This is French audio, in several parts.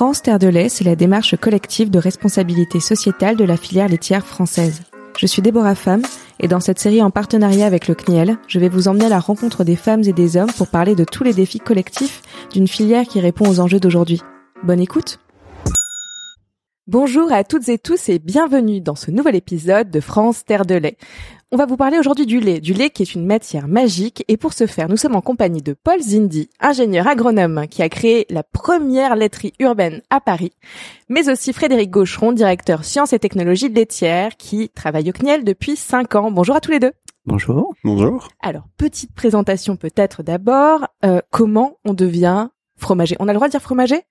France Terre de lait, c'est la démarche collective de responsabilité sociétale de la filière laitière française. Je suis Déborah Femme et dans cette série en partenariat avec le CNIEL, je vais vous emmener à la rencontre des femmes et des hommes pour parler de tous les défis collectifs d'une filière qui répond aux enjeux d'aujourd'hui. Bonne écoute Bonjour à toutes et tous et bienvenue dans ce nouvel épisode de France Terre de lait. On va vous parler aujourd'hui du lait, du lait qui est une matière magique et pour ce faire, nous sommes en compagnie de Paul Zindi, ingénieur agronome qui a créé la première laiterie urbaine à Paris, mais aussi Frédéric Gaucheron, directeur sciences et technologies laitières qui travaille au CNIEL depuis 5 ans. Bonjour à tous les deux. Bonjour. Bonjour. Alors, petite présentation peut-être d'abord. Euh, comment on devient fromager? On a le droit de dire fromager?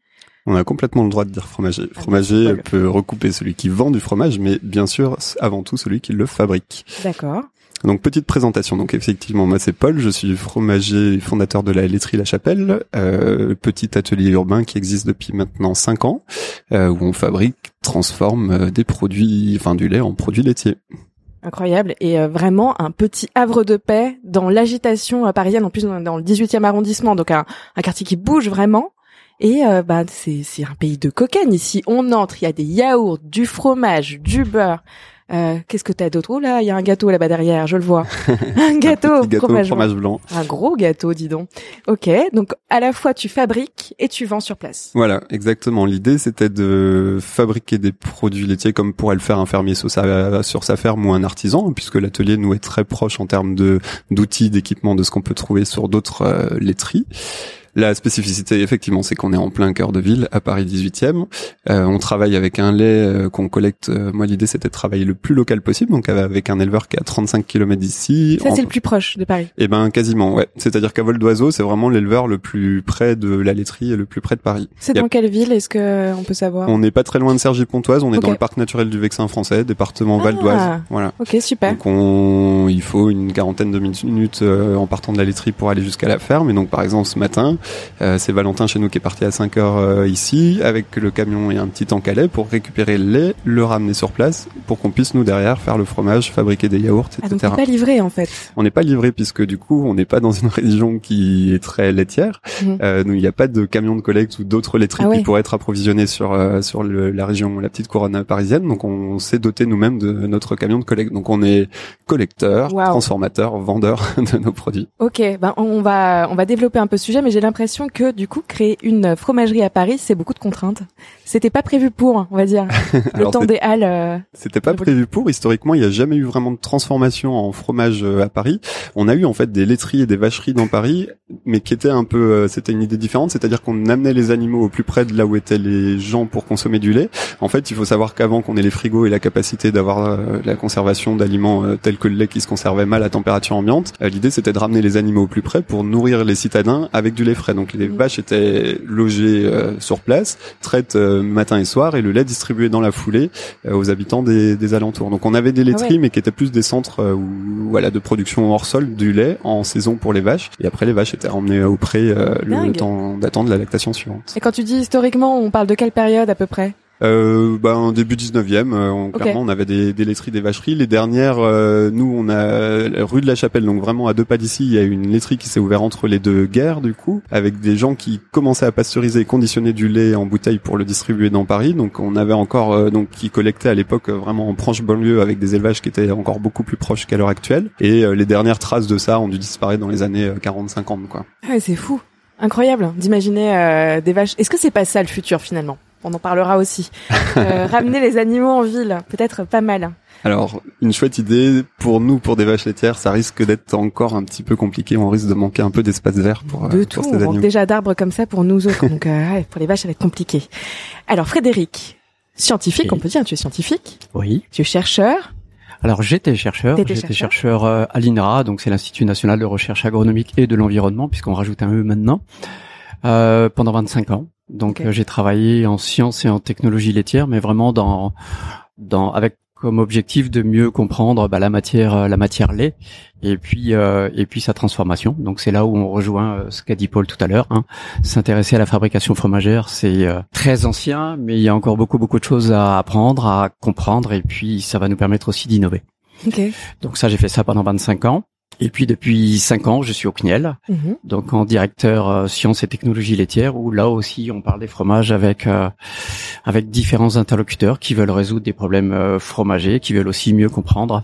On a complètement le droit de dire fromager. Ah, Fromager peut recouper celui qui vend du fromage, mais bien sûr, avant tout celui qui le fabrique. D'accord. Donc petite présentation. Donc effectivement, moi c'est Paul, je suis fromager fondateur de la laiterie La Chapelle, euh, petit atelier urbain qui existe depuis maintenant 5 ans, euh, où on fabrique, transforme euh, des produits, enfin du lait en produits laitiers. Incroyable et euh, vraiment un petit havre de paix dans l'agitation euh, parisienne, en plus dans le 18e arrondissement, donc un, un quartier qui bouge vraiment. Et euh, bah c'est c'est un pays de cocaine ici. On entre, il y a des yaourts, du fromage, du beurre. Euh, Qu'est-ce que t'as d'autre? Oh là, il y a un gâteau là-bas derrière, je le vois. un gâteau, Un gâteau fromage, fromage blanc. Un gros gâteau, dis donc. Ok, donc à la fois tu fabriques et tu vends sur place. Voilà, exactement. L'idée, c'était de fabriquer des produits laitiers comme pourrait le faire un fermier sur sa, sur sa ferme ou un artisan, puisque l'atelier nous est très proche en termes de d'outils, d'équipements, de ce qu'on peut trouver sur d'autres euh, laiteries. La spécificité, effectivement, c'est qu'on est en plein cœur de ville, à Paris 18e. Euh, on travaille avec un lait euh, qu'on collecte. euh, moi, l'idée, c'était de travailler le plus local possible, donc avec un éleveur qui est à 35 km d'ici. Ça En- c'est le plus proche de Paris. Eh ben, quasiment, ouais. C'est-à-dire qu'à vol d'oiseau, c'est vraiment l'éleveur le plus près de la laiterie et le plus près de Paris. C'est a- dans quelle ville Est-ce que on peut savoir? On n'est pas très loin de Cergy-Pontoise, on est dans le parc naturel du Vexin français, département Ah. Val d'Oise. Voilà. Ok, super. Donc on, il faut une quarantaine de minutes euh, en partant de la laiterie pour aller jusqu'à la ferme. Et donc par exemple ce matin, euh, c'est Valentin chez nous qui est parti à 5 heures euh, ici avec le camion et un petit tank à lait pour récupérer le lait, le ramener sur place pour qu'on puisse nous derrière faire le fromage, fabriquer des yaourts, Ah donc etc. t'es pas livré en fait. On n'est pas livré puisque du coup on n'est pas dans une région qui est très laitière. Mhm. Euh, donc il n'y a pas de camion de collecte ou d'autres laiteries Ah ouais. qui pourraient être approvisionnées sur euh, sur le- la région, la petite couronne parisienne. Donc on s'est doté nous-mêmes de notre camion de collecte. Donc on est collecteur, Wow. transformateur, vendeur de nos produits. Ok, ben on va on va développer un peu ce sujet, mais j'ai l'impression que du coup créer une fromagerie à Paris, c'est beaucoup de contraintes. C'était pas prévu pour, on va dire. Le temps des halles. euh, C'était pas prévu pour. Historiquement, il n'y a jamais eu vraiment de transformation en fromage euh, à Paris. On a eu en fait des laiteries et des vacheries dans Paris, mais qui étaient un peu, euh, c'était une idée différente, c'est-à-dire qu'on amenait les animaux au plus près de là où étaient les gens pour consommer du lait. En fait, il faut savoir qu'avant qu'on ait les frigos et la capacité d'avoir euh, la conservation d'aliments euh, tels que le lait qui se conservait mal à température ambiante, euh, l'idée c'était de ramener les animaux au plus près pour nourrir les citadins avec du lait frais. Donc les vaches étaient logées euh, sur place, traites euh, matin et soir, et le lait distribué dans la foulée euh, aux habitants des, des alentours. Donc on avait des laiteries, Ah ouais. mais qui étaient plus des centres où, voilà de production hors sol du lait en saison pour les vaches. Et après les vaches étaient emmenées au pré le temps d'attendre la lactation suivante. Et quand tu dis historiquement, on parle de quelle période à peu près? Euh, ben début 19e, euh, on, clairement on avait des, des laiteries, des vacheries. Les dernières, euh, nous on a rue de la Chapelle, donc vraiment à deux pas d'ici, il y a une laiterie qui s'est ouverte entre les deux guerres du coup, avec des gens qui commençaient à pasteuriser et conditionner du lait en bouteille pour le distribuer dans Paris. Donc on avait encore euh, donc qui collectaient à l'époque euh, vraiment en proche banlieue avec des élevages qui étaient encore beaucoup plus proches qu'à l'heure actuelle. Et euh, les dernières traces de ça ont dû disparaître dans les années 40-50 quoi. Ah c'est fou, incroyable d'imaginer euh, des vaches. Est-ce que c'est pas ça le futur finalement? On en parlera aussi. Euh, ramener les animaux en ville, peut-être pas mal. Alors, une chouette idée pour nous, pour des vaches laitières, ça risque d'être encore un petit peu compliqué. On risque de manquer un peu d'espace vert pour, euh, de pour tout, ces on manque animaux. déjà d'arbres comme ça pour nous autres. Donc euh, ouais, pour les vaches, ça va être compliqué. Alors Frédéric, scientifique, Oui. on peut dire, tu es scientifique, Oui. tu es chercheur. Alors j'étais chercheur, j'étais chercheur. à l'INRA, donc c'est l'Institut national de recherche agronomique et de l'environnement, puisqu'on rajoute un E maintenant, euh, pendant 25 ans. Donc euh, j'ai travaillé en sciences et en technologie laitière, mais vraiment dans, dans avec comme objectif de mieux comprendre bah, la matière, euh, la matière lait, et puis euh, et puis sa transformation. Donc c'est là où on rejoint euh, ce qu'a dit Paul tout à l'heure. Hein. S'intéresser à la fabrication fromagère, c'est euh, très ancien, mais il y a encore beaucoup beaucoup de choses à apprendre, à comprendre, et puis ça va nous permettre aussi d'innover. Ok. Donc ça, j'ai fait ça pendant 25 ans. Et puis depuis cinq ans, je suis au CNIEL, Mhm. donc en directeur euh, sciences et technologies laitières, où là aussi on parle des fromages avec euh, avec différents interlocuteurs qui veulent résoudre des problèmes euh, fromagers, qui veulent aussi mieux comprendre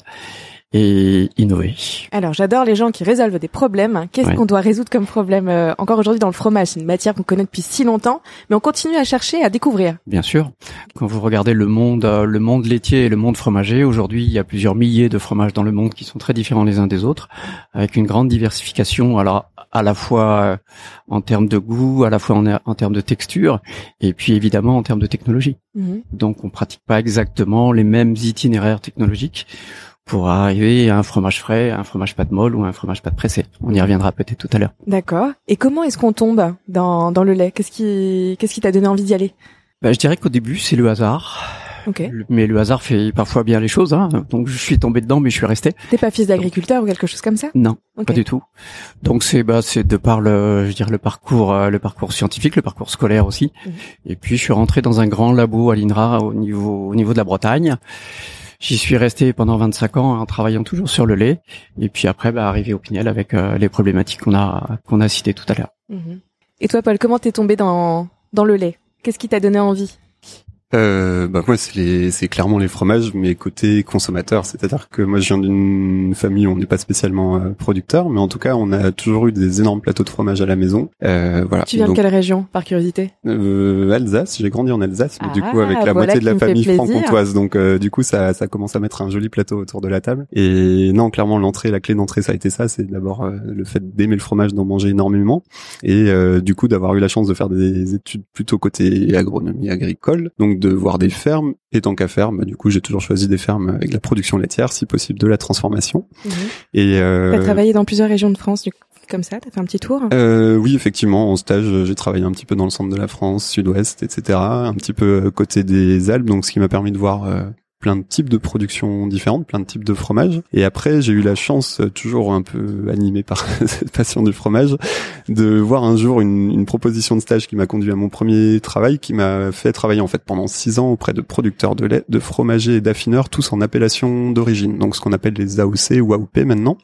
et innover. Alors, j'adore les gens qui résolvent des problèmes. Qu'est-ce Ouais. qu'on doit résoudre comme problème euh, encore aujourd'hui dans le fromage? C'est une matière qu'on connaît depuis si longtemps, mais on continue à chercher, à découvrir. Bien sûr. Quand vous regardez le monde, euh, le monde laitier et le monde fromager, aujourd'hui, il y a plusieurs milliers de fromages dans le monde qui sont très différents les uns des autres, avec une grande diversification. Alors, à la fois euh, en termes de goût, à la fois en, en termes de texture, et puis évidemment en termes de technologie. Mhm. Donc, on pratique pas exactement les mêmes itinéraires technologiques pour arriver à un fromage frais, à un fromage pâte molle ou à un fromage pâte pressé. On y reviendra peut-être tout à l'heure. D'accord. Et comment est-ce qu'on tombe dans, dans le lait? Qu'est-ce qui qu'est-ce qui t'a donné envie d'y aller? Bah, je dirais qu'au début, c'est le hasard. Ok. Le- Mais le hasard fait parfois bien les choses. Hein. Donc, je suis tombé dedans, mais je suis resté. T'es pas fils d'agriculteur ou quelque chose comme ça? Non, pas du tout. Donc c'est bah c'est de par le je veux dire le parcours euh, le parcours scientifique, le parcours scolaire aussi. Mhm. Et puis je suis rentré dans un grand labo à l'INRA au niveau au niveau de la Bretagne. J'y suis resté pendant 25 ans en travaillant toujours sur le lait et puis après bah arrivé au Pinel avec euh, les problématiques qu'on a qu'on a citées tout à l'heure. Mhm. Et toi, Paul, comment t'es tombé dans dans le lait? Qu'est-ce qui t'a donné envie? Euh, bah moi c'est c'est clairement les fromages mais côté consommateur c'est-à-dire que moi je viens d'une famille où on n'est pas spécialement euh, producteur mais en tout cas on a toujours eu des énormes plateaux de fromage à la maison. Euh, voilà. Tu viens Donc, de quelle région, par curiosité euh, Alsace. J'ai grandi en Alsace mais du Ah, coup avec la voilà moitié de la famille franc-comtoise. Donc euh, du coup ça ça commence à mettre un joli plateau autour de la table. Et non clairement l'entrée la clé d'entrée ça a été ça. C'est d'abord le fait d'aimer le fromage d'en manger énormément. Et euh, du coup d'avoir eu la chance de faire des études plutôt côté agronomie agricole. Donc de voir des fermes et tant qu'à faire bah, du coup j'ai toujours choisi des fermes avec la production laitière si possible de la transformation et euh, T'as travaillé dans plusieurs régions de France, du coup, comme ça T'as fait un petit tour euh, oui, effectivement, en stage, j'ai travaillé un petit peu dans le centre de la France, sud-ouest, etc. Un petit peu euh, côté des Alpes, donc ce qui m'a permis de voir euh, plein de types de productions différentes, plein de types de fromages. Et après, j'ai eu la chance, euh, toujours un peu animé par cette passion du fromage, de voir un jour une, une proposition de stage qui m'a conduit à mon premier travail, qui m'a fait travailler en fait pendant six ans auprès de producteurs de lait, de fromagers et d'affineurs, tous en appellation d'origine, donc ce qu'on appelle les AOC ou AOP maintenant.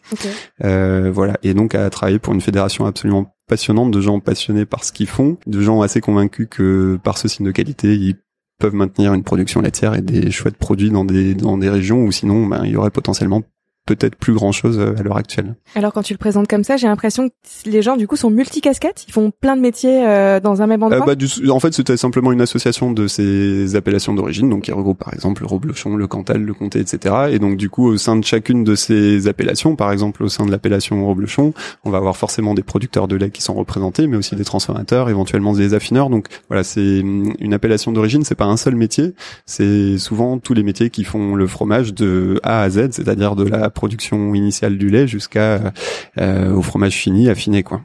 Euh, voilà, et donc à travailler pour une fédération absolument passionnante de gens passionnés par ce qu'ils font, de gens assez convaincus que par ce signe de qualité, ils peuvent maintenir une production laitière et des chouettes produits dans des dans des régions où sinon ben, il y aurait potentiellement peut-être plus grand chose à l'heure actuelle. Alors quand tu le présentes comme ça, j'ai l'impression que les gens du coup sont multicasquettes, ils font plein de métiers euh, dans un même endroit. Euh, bah, du, en fait, c'était simplement une association de ces appellations d'origine, donc qui regroupe par exemple le Roblochon, le Cantal, le Comté, etc. Et donc du coup, au sein de chacune de ces appellations, par exemple au sein de l'appellation Roblochon, on va avoir forcément des producteurs de lait qui sont représentés, mais aussi des transformateurs, éventuellement des affineurs. Donc voilà, c'est hum, une appellation d'origine, c'est pas un seul métier, c'est souvent tous les métiers qui font le fromage de A à Z, c'est-à-dire de la production initiale du lait jusqu'à euh, au fromage fini, affiné quoi.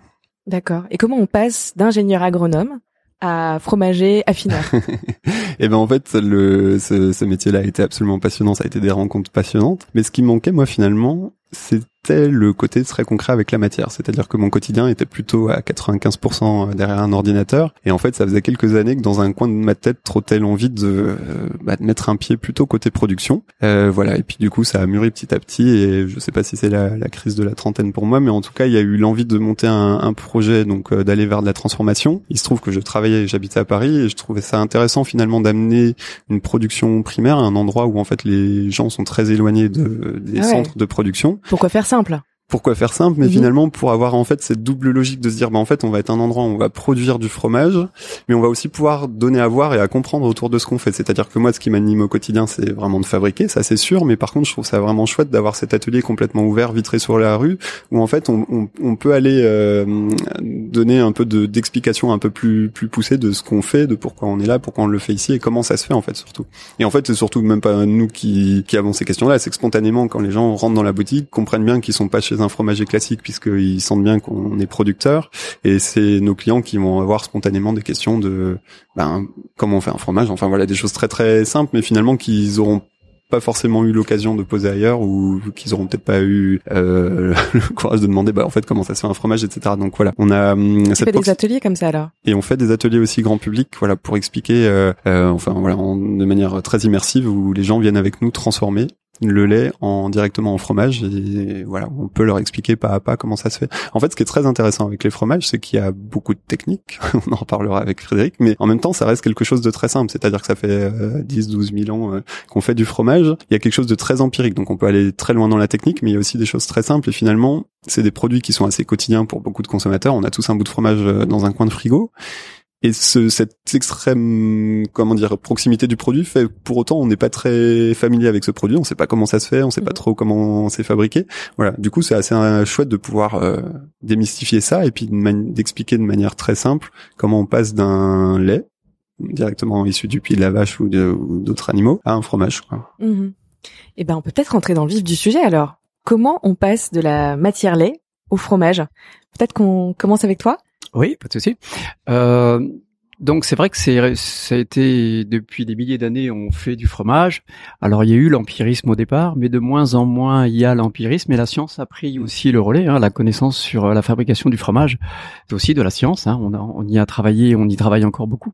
D'accord. Et comment on passe d'ingénieur agronome à fromager affineur? Et ben en fait, le, ce, ce métier-là a été absolument passionnant, ça a été des rencontres passionnantes. Mais ce qui manquait moi finalement, c'était le côté très concret avec la matière. C'est-à-dire que mon quotidien était plutôt à 95% derrière un ordinateur. Et en fait, ça faisait quelques années que dans un coin de ma tête trottait l'envie de, euh, bah, de mettre un pied plutôt côté production. Euh, voilà. Et puis du coup, ça a mûri petit à petit. Et je sais pas si c'est la, la crise de la trentaine pour moi, mais en tout cas, il y a eu l'envie de monter un, un projet, donc euh, d'aller vers de la transformation. Il se trouve que je travaillais, et j'habitais à Paris, et je trouvais ça intéressant finalement d'amener une production primaire à un endroit où en fait les gens sont très éloignés de, des Ah ouais. centres de production. Pourquoi faire simple Pourquoi faire simple Mais Mhm. finalement pour avoir en fait cette double logique de se dire bah en fait on va être un endroit où on va produire du fromage, mais on va aussi pouvoir donner à voir et à comprendre autour de ce qu'on fait. C'est-à-dire que moi ce qui m'anime au quotidien c'est vraiment de fabriquer, ça c'est sûr, mais par contre je trouve ça vraiment chouette d'avoir cet atelier complètement ouvert, vitré sur la rue, où en fait on, on, on peut aller euh, donner un peu de d'explication un peu plus plus poussée de ce qu'on fait, de pourquoi on est là, pourquoi on le fait ici et comment ça se fait en fait surtout. Et en fait c'est surtout même pas nous qui qui avons ces questions-là, c'est que spontanément quand les gens rentrent dans la boutique, comprennent bien qu'ils sont pas chez un fromager classique puisqu'ils sentent bien qu'on est producteur. Et c'est nos clients qui vont avoir spontanément des questions de ben comment on fait un fromage, enfin voilà des choses très très simples mais finalement qu'ils auront pas forcément eu l'occasion de poser ailleurs ou qu'ils auront peut-être pas eu euh, le courage de demander bah en fait comment ça se fait un fromage etc donc voilà. On a hum, cette fais des ateliers comme ça alors? Et on fait des ateliers aussi grand public voilà pour expliquer euh, euh, enfin voilà en- de manière très immersive où les gens viennent avec nous transformer le lait en directement en fromage et voilà on peut leur expliquer pas à pas comment ça se fait. En fait ce qui est très intéressant avec les fromages c'est qu'il y a beaucoup de techniques. On en reparlera avec Frédéric mais en même temps ça reste quelque chose de très simple. C'est-à-dire que ça fait 10 12 000 ans euh, qu'on fait du fromage. Il y a quelque chose de très empirique. Donc on peut aller très loin dans la technique mais il y a aussi des choses très simples. Et finalement c'est des produits qui sont assez quotidiens pour beaucoup de consommateurs. On a tous un bout de fromage euh, dans un coin de frigo et ce, cette extrême, comment dire, proximité du produit fait pour autant on n'est pas très familier avec ce produit, on sait pas comment ça se fait, on sait pas mhm. trop comment c'est fabriqué. Voilà, du coup c'est assez chouette de pouvoir euh, démystifier ça et puis d'expliquer de, manière très simple comment on passe d'un lait directement issu du pied de la vache ou d'autres animaux à un fromage. Quoi. Mhm. Eh ben on peut peut-être rentrer dans le vif du sujet alors. Comment on passe de la matière lait au fromage? Peut-être qu'on commence avec toi oui, pas de souci. Euh, donc c'est vrai que c'est ça a été depuis des milliers d'années on fait du fromage. Alors il y a eu l'empirisme au départ, mais de moins en moins il y a l'empirisme et la science a pris aussi le relais. Hein, la connaissance sur la fabrication du fromage, c'est aussi de la science. Hein, on, y a travaillé, on y travaille encore beaucoup.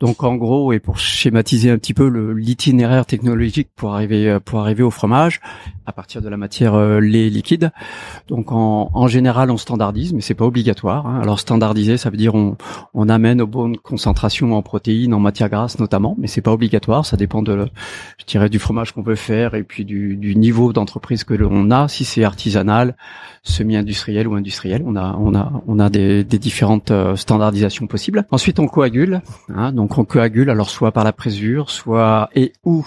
Donc en gros et pour schématiser un petit peu l'itinéraire technologique pour arriver pour arriver au fromage à partir de la matière euh, lait liquide. Donc en, général on standardise, mais c'est pas obligatoire. Hein. Alors standardiser, ça veut dire on, on amène aux bonnes concentration en protéines, en matière grasse notamment, mais c'est pas obligatoire. Ça dépend de, je dirais, du fromage qu'on veut faire et puis du, niveau d'entreprise que l'on a. Si c'est artisanal, semi-industriel ou industriel, on a, on a, on a des, des différentes euh, standardisations possibles. Ensuite, on coagule. Hein, donc on coagule alors soit par la présure, soit et ou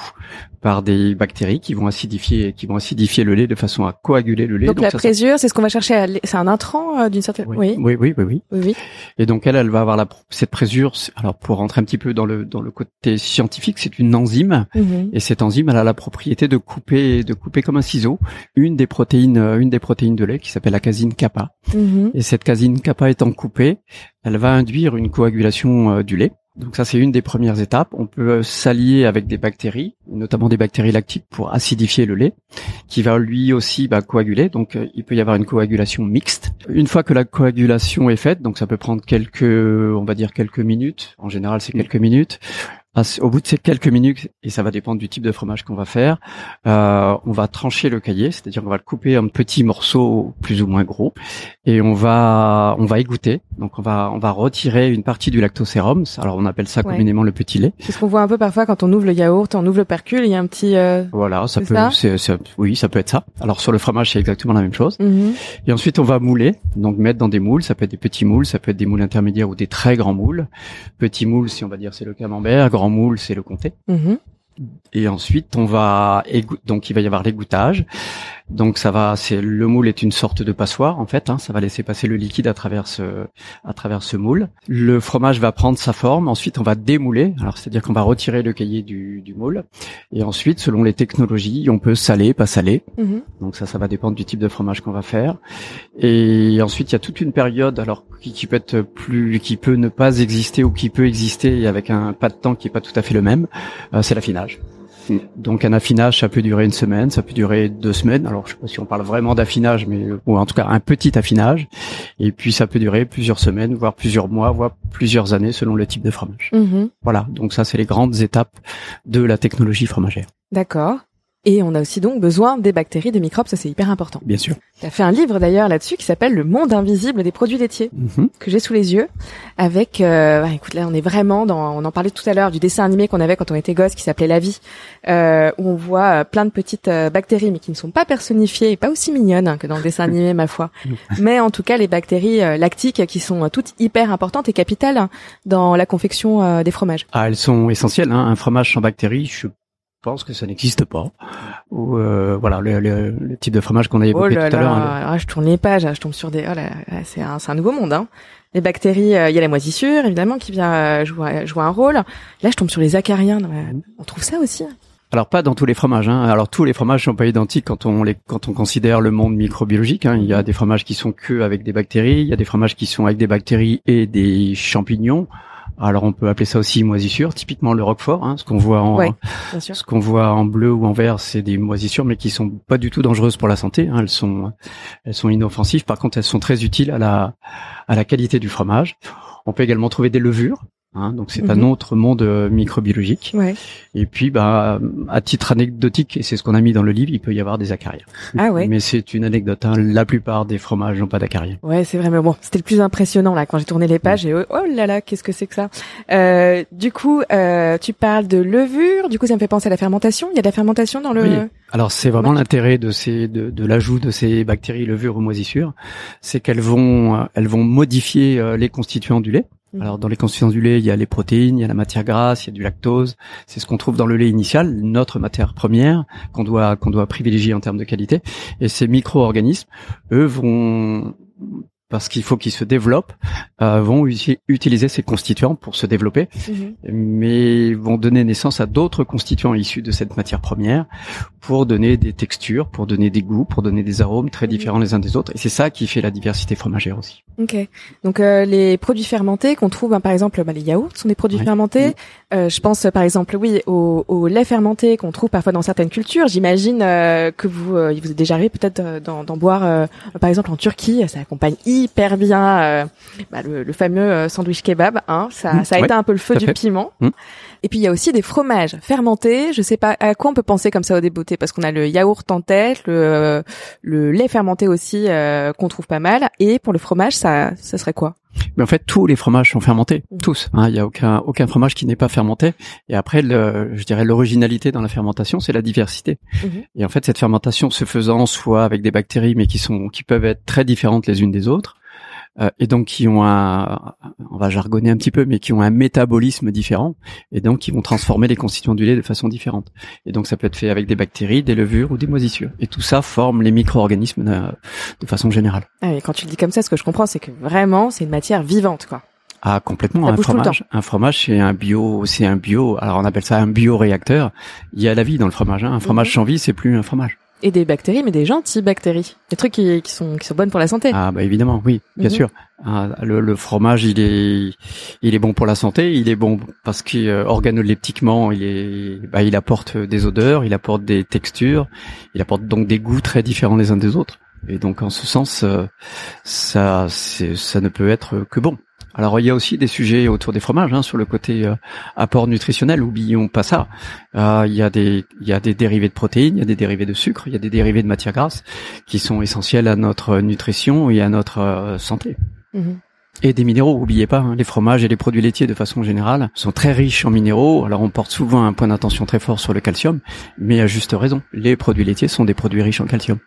par des bactéries qui vont acidifier qui vont acidifier le lait de façon à coaguler le lait. Donc, la présure, c'est ce qu'on va chercher. À... C'est un intrant euh, d'une certaine. Oui. Oui. Oui, oui, oui, oui. Et donc elle, elle va avoir la cette présure. Alors pour rentrer un petit peu dans le dans le côté scientifique, c'est une enzyme mhm. et cette enzyme, elle a la propriété de couper de couper comme un ciseau une des protéines euh, une des protéines de lait qui s'appelle la casine kappa. Mhm. Et cette casine kappa étant coupée, elle va induire une coagulation euh, du lait. Donc ça c'est une des premières étapes. On peut euh, s'allier avec des bactéries, notamment des bactéries lactiques pour acidifier le lait, qui va lui aussi bah, coaguler. Donc euh, il peut y avoir une coagulation mixte. Une fois que la coagulation est faite, donc ça peut prendre quelques, on va dire quelques minutes. En général c'est quelques minutes au bout de ces quelques minutes, et ça va dépendre du type de fromage qu'on va faire, euh, on va trancher le cahier, c'est-à-dire qu'on va le couper en petits morceaux plus ou moins gros, et on va on va égoutter. Donc on va on va retirer une partie du lactosérum. Alors on appelle ça communément le petit lait. C'est ce qu'on voit un peu parfois quand on ouvre le yaourt, on ouvre le percule, il y a un petit. Euh... Voilà, ça peut, oui, ça peut être ça. Alors sur le fromage, c'est exactement la même chose. Mhm. Et ensuite on va mouler, donc mettre dans des moules. Ça peut être des petits moules, ça peut être des moules intermédiaires ou des très grands moules. Petits moules, si on va dire c'est le camembert moule, c'est le comté. Mhm. Et ensuite, on va donc il va y avoir l'égouttage. Donc ça va, c'est le moule est une sorte de passoire en fait. Hein, ça va laisser passer le liquide à travers ce à travers ce moule. Le fromage va prendre sa forme. Ensuite, on va démouler. Alors c'est-à-dire qu'on va retirer le cahier du, du moule. Et ensuite, selon les technologies, on peut saler, pas saler. Mhm. Donc ça, ça va dépendre du type de fromage qu'on va faire. Et ensuite, il y a toute une période, alors qui, qui peut être plus, qui peut ne pas exister ou qui peut exister avec un pas de temps qui est pas tout à fait le même. Euh, c'est l'affinage. Donc un affinage, ça peut durer une semaine, ça peut durer deux semaines. Alors je sais pas si on parle vraiment d'affinage, mais ou en tout cas un petit affinage. Et puis ça peut durer plusieurs semaines, voire plusieurs mois, voire plusieurs années selon le type de fromage. Mhm. Voilà. Donc ça c'est les grandes étapes de la technologie fromagère. D'accord. Et on a aussi donc besoin des bactéries, des microbes, ça c'est hyper important. Bien sûr. Tu as fait un livre d'ailleurs là-dessus qui s'appelle Le monde invisible des produits laitiers, mhm. que j'ai sous les yeux, avec, euh, bah, écoute là on est vraiment dans, on en parlait tout à l'heure du dessin animé qu'on avait quand on était gosse qui s'appelait La Vie, euh, où on voit euh, plein de petites euh, bactéries mais qui ne sont pas personnifiées et pas aussi mignonnes hein, que dans le dessin animé ma foi. mais en tout cas les bactéries lactiques qui sont toutes hyper importantes et capitales hein, dans la confection des fromages. Ah elles sont essentielles, hein. un fromage sans bactéries, je pense que ça n'existe pas. Ou euh, voilà le, le, type de fromage qu'on a évoqué oh tout à l'heure. Ah, je tourne les pages, je tombe sur des. Oh là, c'est un, un nouveau monde. Hein. Les bactéries, euh, il y a la moisissure évidemment qui vient euh, jouer, jouer un rôle. Là, je tombe sur les acariens. On trouve ça aussi. Alors pas dans tous les fromages. Hein. Alors tous les fromages sont pas identiques quand on les quand on considère le monde microbiologique. Hein. Il y a des fromages qui sont que avec des bactéries, il y a des fromages qui sont avec des bactéries et des champignons. Alors on peut appeler ça aussi moisissure, typiquement le roquefort, hein, ce qu'on voit en ce qu'on voit en bleu ou en vert, c'est des moisissures, mais qui sont pas du tout dangereuses pour la santé. Hein. elles sont elles sont inoffensives. Par contre, elles sont très utiles à la à la qualité du fromage. On peut également trouver des levures. Hein, donc c'est Mhm. un autre monde euh, microbiologique. Ouais. Et puis, bah, à titre anecdotique, et c'est ce qu'on a mis dans le livre, il peut y avoir des acariens. Ah ouais. Mais c'est une anecdote. Hein, la plupart des fromages n'ont pas d'acariens. Ouais, c'est vrai, mais bon, c'était le plus impressionnant là quand j'ai tourné les pages et oh, oh là là, qu'est-ce que c'est que ça euh, Du coup, euh, tu parles de levure. Du coup, ça me fait penser à la fermentation. Il y a de la fermentation dans le. Oui. Alors c'est vraiment l'intérêt de ces de, de l'ajout de ces bactéries levures ou moisissures, c'est qu'elles vont euh, elles vont modifier euh, les constituants du lait. Mhm. Alors dans les constituants du lait, il y a les protéines, il y a la matière grasse, il y a du lactose. C'est ce qu'on trouve dans le lait initial, notre matière première qu'on doit qu'on doit privilégier en termes de qualité. Et ces micro-organismes, eux vont parce qu'il faut qu'ils se développent, euh, vont utiliser ces constituants pour se développer Mhm. mais vont donner naissance à d'autres constituants issus de cette matière première pour donner des textures, pour donner des goûts, pour donner des arômes très différents les uns des autres. Et c'est ça qui fait la diversité fromagère aussi. Ok. Donc euh, les produits fermentés qu'on trouve, hein, par exemple, bah, les yaourts sont des produits Ouais. fermentés. Euh, je pense, par exemple, oui, au, au lait fermenté qu'on trouve parfois dans certaines cultures. J'imagine euh, que vous, euh, il vous est déjà arrivé peut-être euh, d'en, boire, euh, par exemple, en Turquie. Ça accompagne hyper bien euh, bah, le, le fameux euh, sandwich kebab. Hein, ça, Mmh, ça a ouais, été un peu le feu du fait. piment. Mmh. Et puis il y a aussi des fromages fermentés. Je sais pas à quoi on peut penser comme ça au débeauté, parce qu'on a le yaourt en tête, le, le lait fermenté aussi euh, qu'on trouve pas mal. Et pour le fromage, ça, ça serait quoi? Mais en fait, tous les fromages sont fermentés, Mhm. tous. hein. Il n'y a aucun aucun fromage qui n'est pas fermenté. Et après, le, je dirais l'originalité dans la fermentation, c'est la diversité. Mhm. Et en fait, cette fermentation se faisant soit avec des bactéries, mais qui sont qui peuvent être très différentes les unes des autres, euh, et donc qui ont un, on va jargonner un petit peu, mais qui ont un métabolisme différent, et donc qui vont transformer les constituants du lait de façon différente. Et donc ça peut être fait avec des bactéries, des levures ou des moisissures. Et tout ça forme les micro-organismes de, de façon générale. Ah oui, quand tu le dis comme ça, ce que je comprends, c'est que vraiment, c'est une matière vivante, quoi. Ah complètement un fromage. Un fromage c'est un bio, c'est un bio. Alors on appelle ça un bioréacteur. Il y a la vie dans le fromage. Hein. Un fromage Mhm. sans vie c'est plus un fromage. Et des bactéries, mais des gentilles bactéries. Des trucs qui, qui sont qui sont bonnes pour la santé. Ah bah évidemment, oui, bien Mhm. sûr. Ah, le, le fromage, il est, il est bon pour la santé. Il est bon parce que euh, organoleptiquement, il est, bah, il apporte des odeurs, il apporte des textures, il apporte donc des goûts très différents les uns des autres. Et donc en ce sens, euh, ça, ça ne peut être que bon. Alors il y a aussi des sujets autour des fromages hein, sur le côté euh, apport nutritionnel. Oublions pas ça. Euh, il y a des, il y a des dérivés de protéines, il y a des dérivés de sucre, il y a des dérivés de matières grasses qui sont essentiels à notre nutrition et à notre euh, santé. Mhm. Et des minéraux, oubliez pas, hein, les fromages et les produits laitiers de façon générale sont très riches en minéraux. Alors on porte souvent un point d'attention très fort sur le calcium, mais à juste raison. Les produits laitiers sont des produits riches en calcium.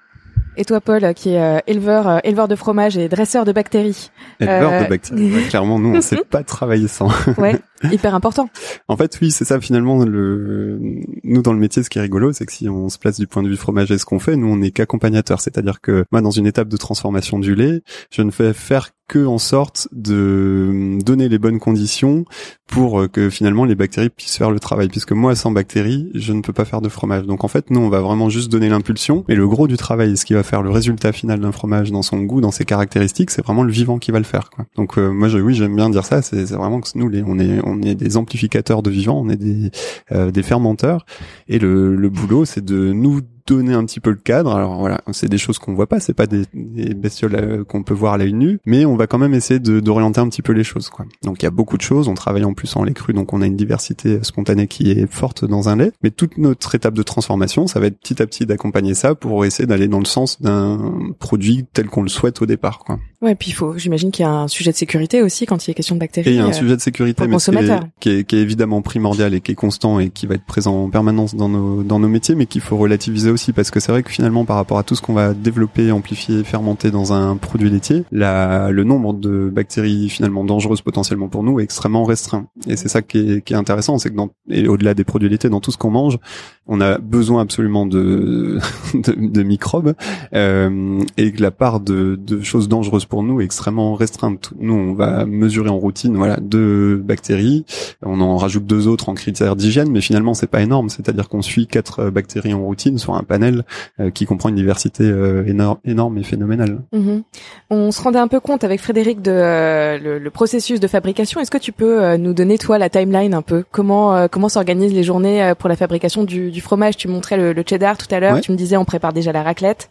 Et toi, Paul, qui est euh, éleveur, euh, éleveur de fromage et dresseur de bactéries. Éleveur Euh, de bactéries. Ouais, clairement, nous, on sait pas travailler sans. Ouais, hyper important. En fait, oui, c'est ça finalement. Le... Nous, dans le métier, ce qui est rigolo, c'est que si on se place du point de vue fromage et ce qu'on fait, nous, on n'est qu'accompagnateur. C'est-à-dire que moi, dans une étape de transformation du lait, je ne fais faire que en sorte de donner les bonnes conditions pour euh, que finalement les bactéries puissent faire le travail. Puisque moi, sans bactéries, je ne peux pas faire de fromage. Donc en fait, nous, on va vraiment juste donner l'impulsion. Et le gros du travail, ce qui va faire le résultat final d'un fromage dans son goût, dans ses caractéristiques, c'est vraiment le vivant qui va le faire. Quoi. Donc euh, moi, je, oui, j'aime bien dire ça. C'est vraiment que nous, les, on est, on est des amplificateurs de vivant, on est des, euh, des fermenteurs. Et le, le boulot, c'est de nous donner un petit peu le cadre. Alors voilà, c'est des choses qu'on voit pas, c'est pas des, des bestioles euh, qu'on peut voir à l'œil nu, mais on va quand même essayer d'orienter un petit peu les choses. Quoi. Donc il y a beaucoup de choses. On travaille en plus en lait cru, donc on a une diversité spontanée qui est forte dans un lait. Mais toute notre étape de transformation, ça va être petit à petit d'accompagner ça pour essayer d'aller dans le sens d'un produit tel qu'on le souhaite au départ. Quoi. Ouais, puis il faut, j'imagine qu'il y a un sujet de sécurité aussi quand il est question de bactéries. Et il y a un euh, sujet de sécurité, mais qui est, qui, est, qui est évidemment primordial et qui est constant et qui va être présent en permanence dans nos, dans nos métiers, mais qu'il faut relativiser aussi parce que c'est vrai que finalement, par rapport à tout ce qu'on va développer, amplifier, fermenter dans un produit laitier, la, le nombre de bactéries finalement dangereuses potentiellement pour nous est extrêmement restreint. Et c'est ça qui est, qui est intéressant, c'est que dans, et au-delà des produits laitiers, dans tout ce qu'on mange, on a besoin absolument de, de, de microbes euh, et que la part de, de choses dangereuses pour nous est extrêmement restreinte. Nous, on va mesurer en routine, voilà, deux bactéries. On en rajoute deux autres en critères d'hygiène, mais finalement, c'est pas énorme. C'est-à-dire qu'on suit quatre bactéries en routine sur un panel euh, qui comprend une diversité euh, énorme, énorme et phénoménale. Mhm. On se rendait un peu compte avec Frédéric de euh, le, le processus de fabrication. Est-ce que tu peux nous donner toi la timeline un peu? Comment comment s'organisent les journées pour la fabrication du, du fromage? Tu montrais le, le cheddar tout à l'heure. Ouais. Tu me disais on prépare déjà la raclette.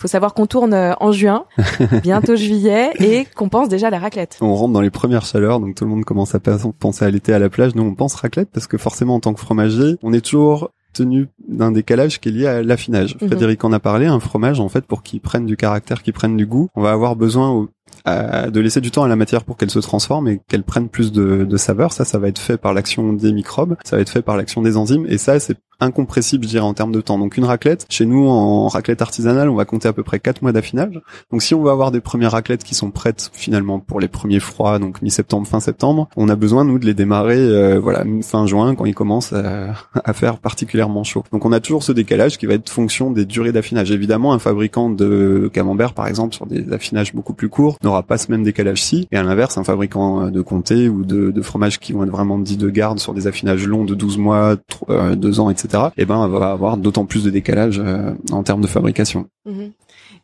Faut savoir qu'on tourne en juin, bientôt juillet, et qu'on pense déjà à la raclette. On rentre dans les premières chaleurs, donc tout le monde commence à penser à l'été à la plage. Nous, on pense raclette parce que forcément, en tant que fromager, on est toujours tenu d'un décalage qui est lié à l'affinage. Mhm. Frédéric en a parlé, un fromage en fait pour qu'il prenne du caractère, qu'il prenne du goût, on va avoir besoin de laisser du temps à la matière pour qu'elle se transforme et qu'elle prenne plus de, de saveur. Ça, ça va être fait par l'action des microbes, ça va être fait par l'action des enzymes et ça, c'est incompressible, je dirais, en termes de temps. Donc une raclette, chez nous, en raclette artisanale, on va compter à peu près 4 mois d'affinage. Donc si on veut avoir des premières raclettes qui sont prêtes finalement pour les premiers froids, donc mi-septembre, fin septembre, on a besoin, nous, de les démarrer euh, voilà fin juin, quand ils commencent à, à, faire particulièrement chaud. Donc on a toujours ce décalage qui va être fonction des durées d'affinage. Évidemment, un fabricant de camembert, par exemple, sur des affinages beaucoup plus courts, n'aura pas ce même décalage-ci. Et à l'inverse, un fabricant de comté ou de, de fromages qui vont être vraiment dits de garde sur des affinages longs de 12 mois, 2 ans, etc., et eh ben, va avoir d'autant plus de décalage euh, en termes de fabrication. Mhm.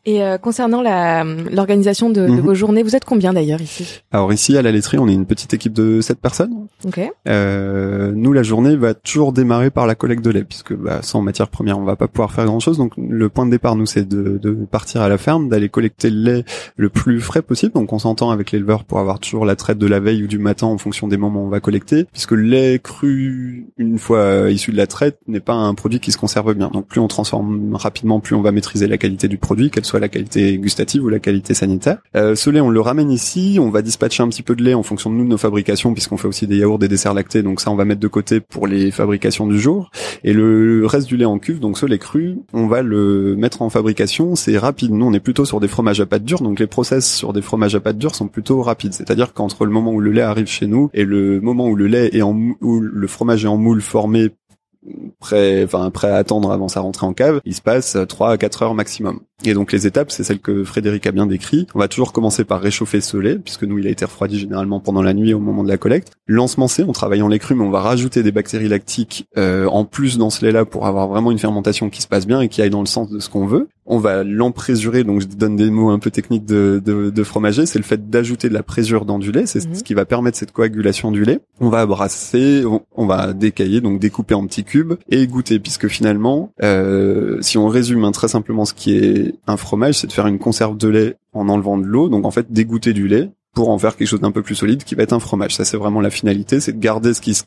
Et euh, concernant l'organisation de, de, mhm. vos journées, vous êtes combien d'ailleurs ici? Alors ici à la laiterie, on est une petite équipe de 7 personnes. Ok. Euh, nous, la journée va toujours démarrer par la collecte de lait, puisque bah, sans matière première, on va pas pouvoir faire grand chose. Donc le point de départ, nous, c'est de, de, partir à la ferme, d'aller collecter le lait le plus frais possible. Donc on s'entend avec l'éleveur pour avoir toujours la traite de la veille ou du matin en fonction des moments où on va collecter, puisque le lait cru une fois euh, issu de la traite n'est pas un produit qui se conserve bien. Donc plus on transforme rapidement, plus on va maîtriser la qualité du produit, qu'elle soit la qualité gustative ou la qualité sanitaire. Euh, ce lait, on le ramène ici, on va dispatcher un petit peu de lait en fonction de nous de nos fabrications, puisqu'on fait aussi des yaourts, des desserts lactés, donc ça on va mettre de côté pour les fabrications du jour. Et le reste du lait en cuve, donc ce lait cru, on va le mettre en fabrication. C'est rapide. Nous, on est plutôt sur des fromages à pâte dure, donc les process sur des fromages à pâte dure sont plutôt rapides. C'est-à-dire qu'entre le moment où le lait arrive chez nous et le moment où le lait est en où le fromage est en moule formé prêt, enfin prêt à attendre avant sa rentrée en cave, il se passe 3 à 4 heures maximum. Et donc les étapes, c'est celles que Frédéric a bien décrit. On va toujours commencer par réchauffer ce lait, puisque nous, il a été refroidi généralement pendant la nuit au moment de la collecte. L'ensemencer, en travaillant les crues, on va rajouter des bactéries lactiques euh, en plus dans ce lait-là pour avoir vraiment une fermentation qui se passe bien et qui aille dans le sens de ce qu'on veut. On va l'emprésurer, donc je donne des mots un peu techniques de, de, de fromager, c'est le fait d'ajouter de la présure dans du lait, c'est mhm. ce qui va permettre cette coagulation du lait. On va brasser, on, va décailler, donc découper en petits cubes et goûter, puisque finalement, euh, si on résume hein, très simplement ce qui est un fromage, c'est de faire une conserve de lait en enlevant de l'eau, donc en fait dégoûter du lait pour en faire quelque chose d'un peu plus solide qui va être un fromage. Ça c'est vraiment la finalité, c'est de garder ce qui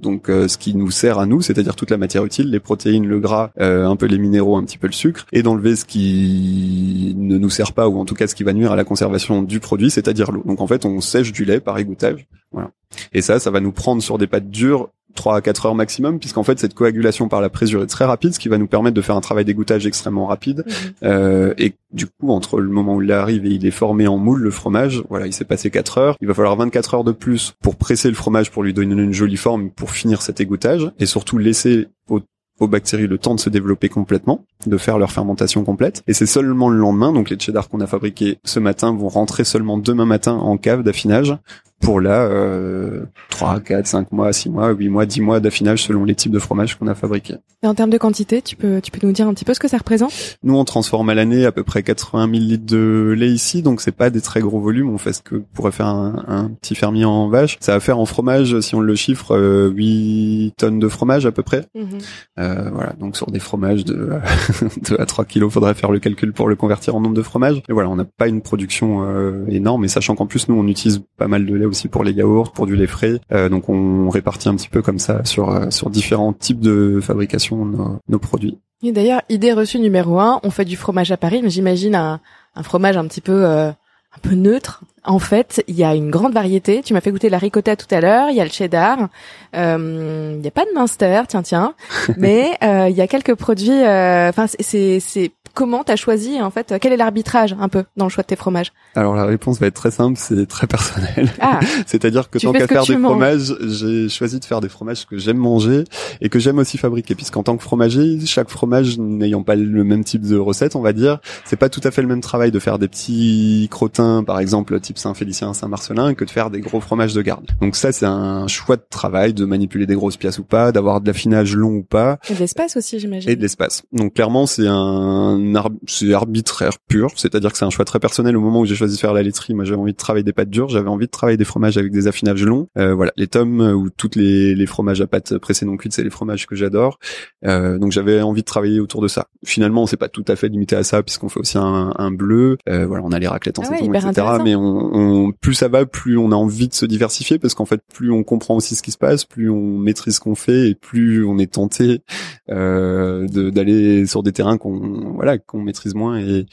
donc euh, ce qui nous sert à nous, c'est-à-dire toute la matière utile, les protéines, le gras, euh, un peu les minéraux, un petit peu le sucre, et d'enlever ce qui ne nous sert pas ou en tout cas ce qui va nuire à la conservation du produit, c'est-à-dire l'eau. Donc en fait, on sèche du lait par égouttage. Voilà. Et ça, ça va nous prendre sur des pâtes dures 3 à 4 heures maximum, puisqu'en fait cette coagulation par la présure est très rapide, ce qui va nous permettre de faire un travail d'égouttage extrêmement rapide. Mhm. Euh, et du coup, entre le moment où il arrive et il est formé en moule, le fromage, voilà, il s'est passé 4 heures. Il va falloir 24 heures de plus pour presser le fromage, pour lui donner une jolie forme, pour finir cet égouttage, et surtout laisser au aux bactéries le temps de se développer complètement, de faire leur fermentation complète. Et c'est seulement le lendemain, donc les cheddar qu'on a fabriqués ce matin vont rentrer seulement demain matin en cave d'affinage pour là euh, 3, 4, 5 mois, 6 mois, 8 mois, 10 mois d'affinage selon les types de fromages qu'on a fabriqués. Et en termes de quantité, tu peux tu peux nous dire un petit peu ce que ça représente? Nous on transforme à l'année à peu près 80 000 litres de lait ici, donc c'est pas des très gros volumes, on fait ce que pourrait faire un, un petit fermier en vache. Ça va faire en fromage, si on le chiffre, 8 euh, tonnes de fromage à peu près. Mhm. euh, voilà, donc sur des fromages de 2 à 3 kilos, faudrait faire le calcul pour le convertir en nombre de fromages. Et voilà, on n'a pas une production euh, énorme, et sachant qu'en plus nous on utilise pas mal de lait aussi pour les yaourts, pour du lait frais. Euh, donc on répartit un petit peu comme ça sur euh, sur différents types de fabrication nos, nos produits. Et d'ailleurs, idée reçue numéro un, on fait du fromage à Paris, mais j'imagine un, un fromage un petit peu euh, un peu neutre. En fait, il y a une grande variété. Tu m'as fait goûter la ricotta tout à l'heure. Il y a le cheddar. Euh, il n'y a pas de Minster, tiens, tiens. Mais il y a quelques produits. Enfin, c'est c'est comment t'as choisi en fait Quel est l'arbitrage un peu dans le choix de tes fromages? Alors la réponse va être très simple, c'est très personnel. Ah, C'est-à-dire que tant qu'à faire des fromages, j'ai choisi de faire des fromages que j'aime manger et que j'aime aussi fabriquer, puisqu'en tant que fromager, chaque fromage n'ayant pas le même type de recette, on va dire, c'est pas tout à fait le même travail de faire des petits crottins, par exemple type Saint-Félicien, Saint-Marcelin, que de faire des gros fromages de garde. Donc ça, c'est un choix de travail de manipuler des grosses pièces ou pas, d'avoir de l'affinage long ou pas. Et de l'espace aussi, j'imagine. Et de l'espace. Donc clairement, c'est un c'est arbitraire pur, c'est-à-dire que c'est un choix très personnel. Au moment où j'ai choisi de faire la laiterie, moi j'avais envie de travailler des pâtes dures, j'avais envie de travailler des fromages avec des affinages longs. Euh, voilà, les tomes ou toutes les, les fromages à pâte pressée non cuite, c'est les fromages que j'adore. Euh, donc j'avais envie de travailler autour de ça. Finalement, on s'est pas tout à fait limité à ça puisqu'on fait aussi un, un bleu. Euh, voilà, on a les raclettes en ah etc. Mais on, on, plus ça va, plus on a envie de se diversifier parce qu'en fait, plus on comprend aussi ce qui se passe, plus on maîtrise ce qu'on fait et plus on est tenté euh, d'aller sur des terrains qu'on voilà qu'on maîtrise moins et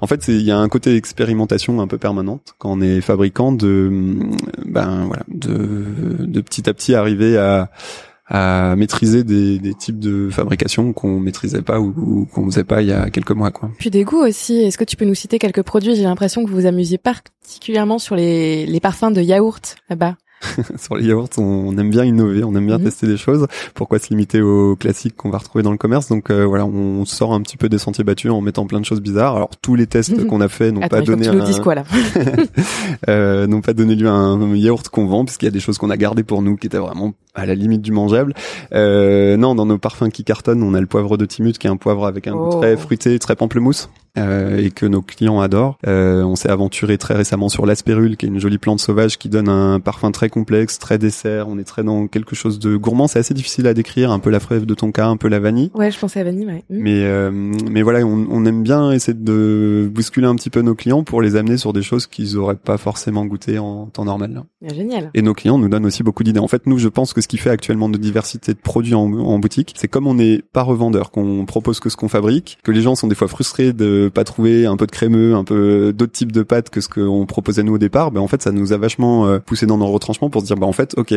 en fait, il y a un côté expérimentation un peu permanente quand on est fabricant de, ben voilà, de, de petit à petit arriver à, à maîtriser des, des types de fabrication qu'on maîtrisait pas ou, qu'on faisait pas il y a quelques mois quoi. Puis des goûts aussi. Est-ce que tu peux nous citer quelques produits? J'ai l'impression que vous vous amusiez particulièrement sur les, les parfums de yaourt là-bas. sur les yaourts, on, aime bien innover, on aime bien mhm. tester des choses. Pourquoi se limiter aux classiques qu'on va retrouver dans le commerce? Donc euh, voilà, on sort un petit peu des sentiers battus en mettant plein de choses bizarres. Alors tous les tests mhm. qu'on a fait n'ont pas donné un... quoi là euh, n'ont pas donné lieu à un yaourt qu'on vend puisqu'il y a des choses qu'on a gardées pour nous qui étaient vraiment à la limite du mangeable. Euh, non, dans nos parfums qui cartonnent, on a le poivre de Timut qui est un poivre avec un goût oh. très fruité, très pamplemousse. Euh, et que nos clients adorent. Euh, on s'est aventuré très récemment sur l'aspérule, qui est une jolie plante sauvage qui donne un parfum très complexe, très dessert. On est très dans quelque chose de gourmand. C'est assez difficile à décrire, un peu la fraise de tonka, un peu la vanille. Ouais, je pensais à vanille. Ouais. Mm. Mais euh, mais voilà, on, on, aime bien essayer de bousculer un petit peu nos clients pour les amener sur des choses qu'ils auraient pas forcément goûté en temps normal. génial. Et nos clients nous donnent aussi beaucoup d'idées. En fait, nous, je pense que ce qui fait actuellement de diversité de produits en, en boutique, c'est comme on n'est pas revendeur, qu'on propose que ce qu'on fabrique, que les gens sont des fois frustrés de pas trouver un peu de crémeux, un peu d'autres types de pâtes que ce qu'on proposait nous au départ, ben en fait ça nous a vachement euh, poussé dans nos retranchements pour se dire bah en fait ok,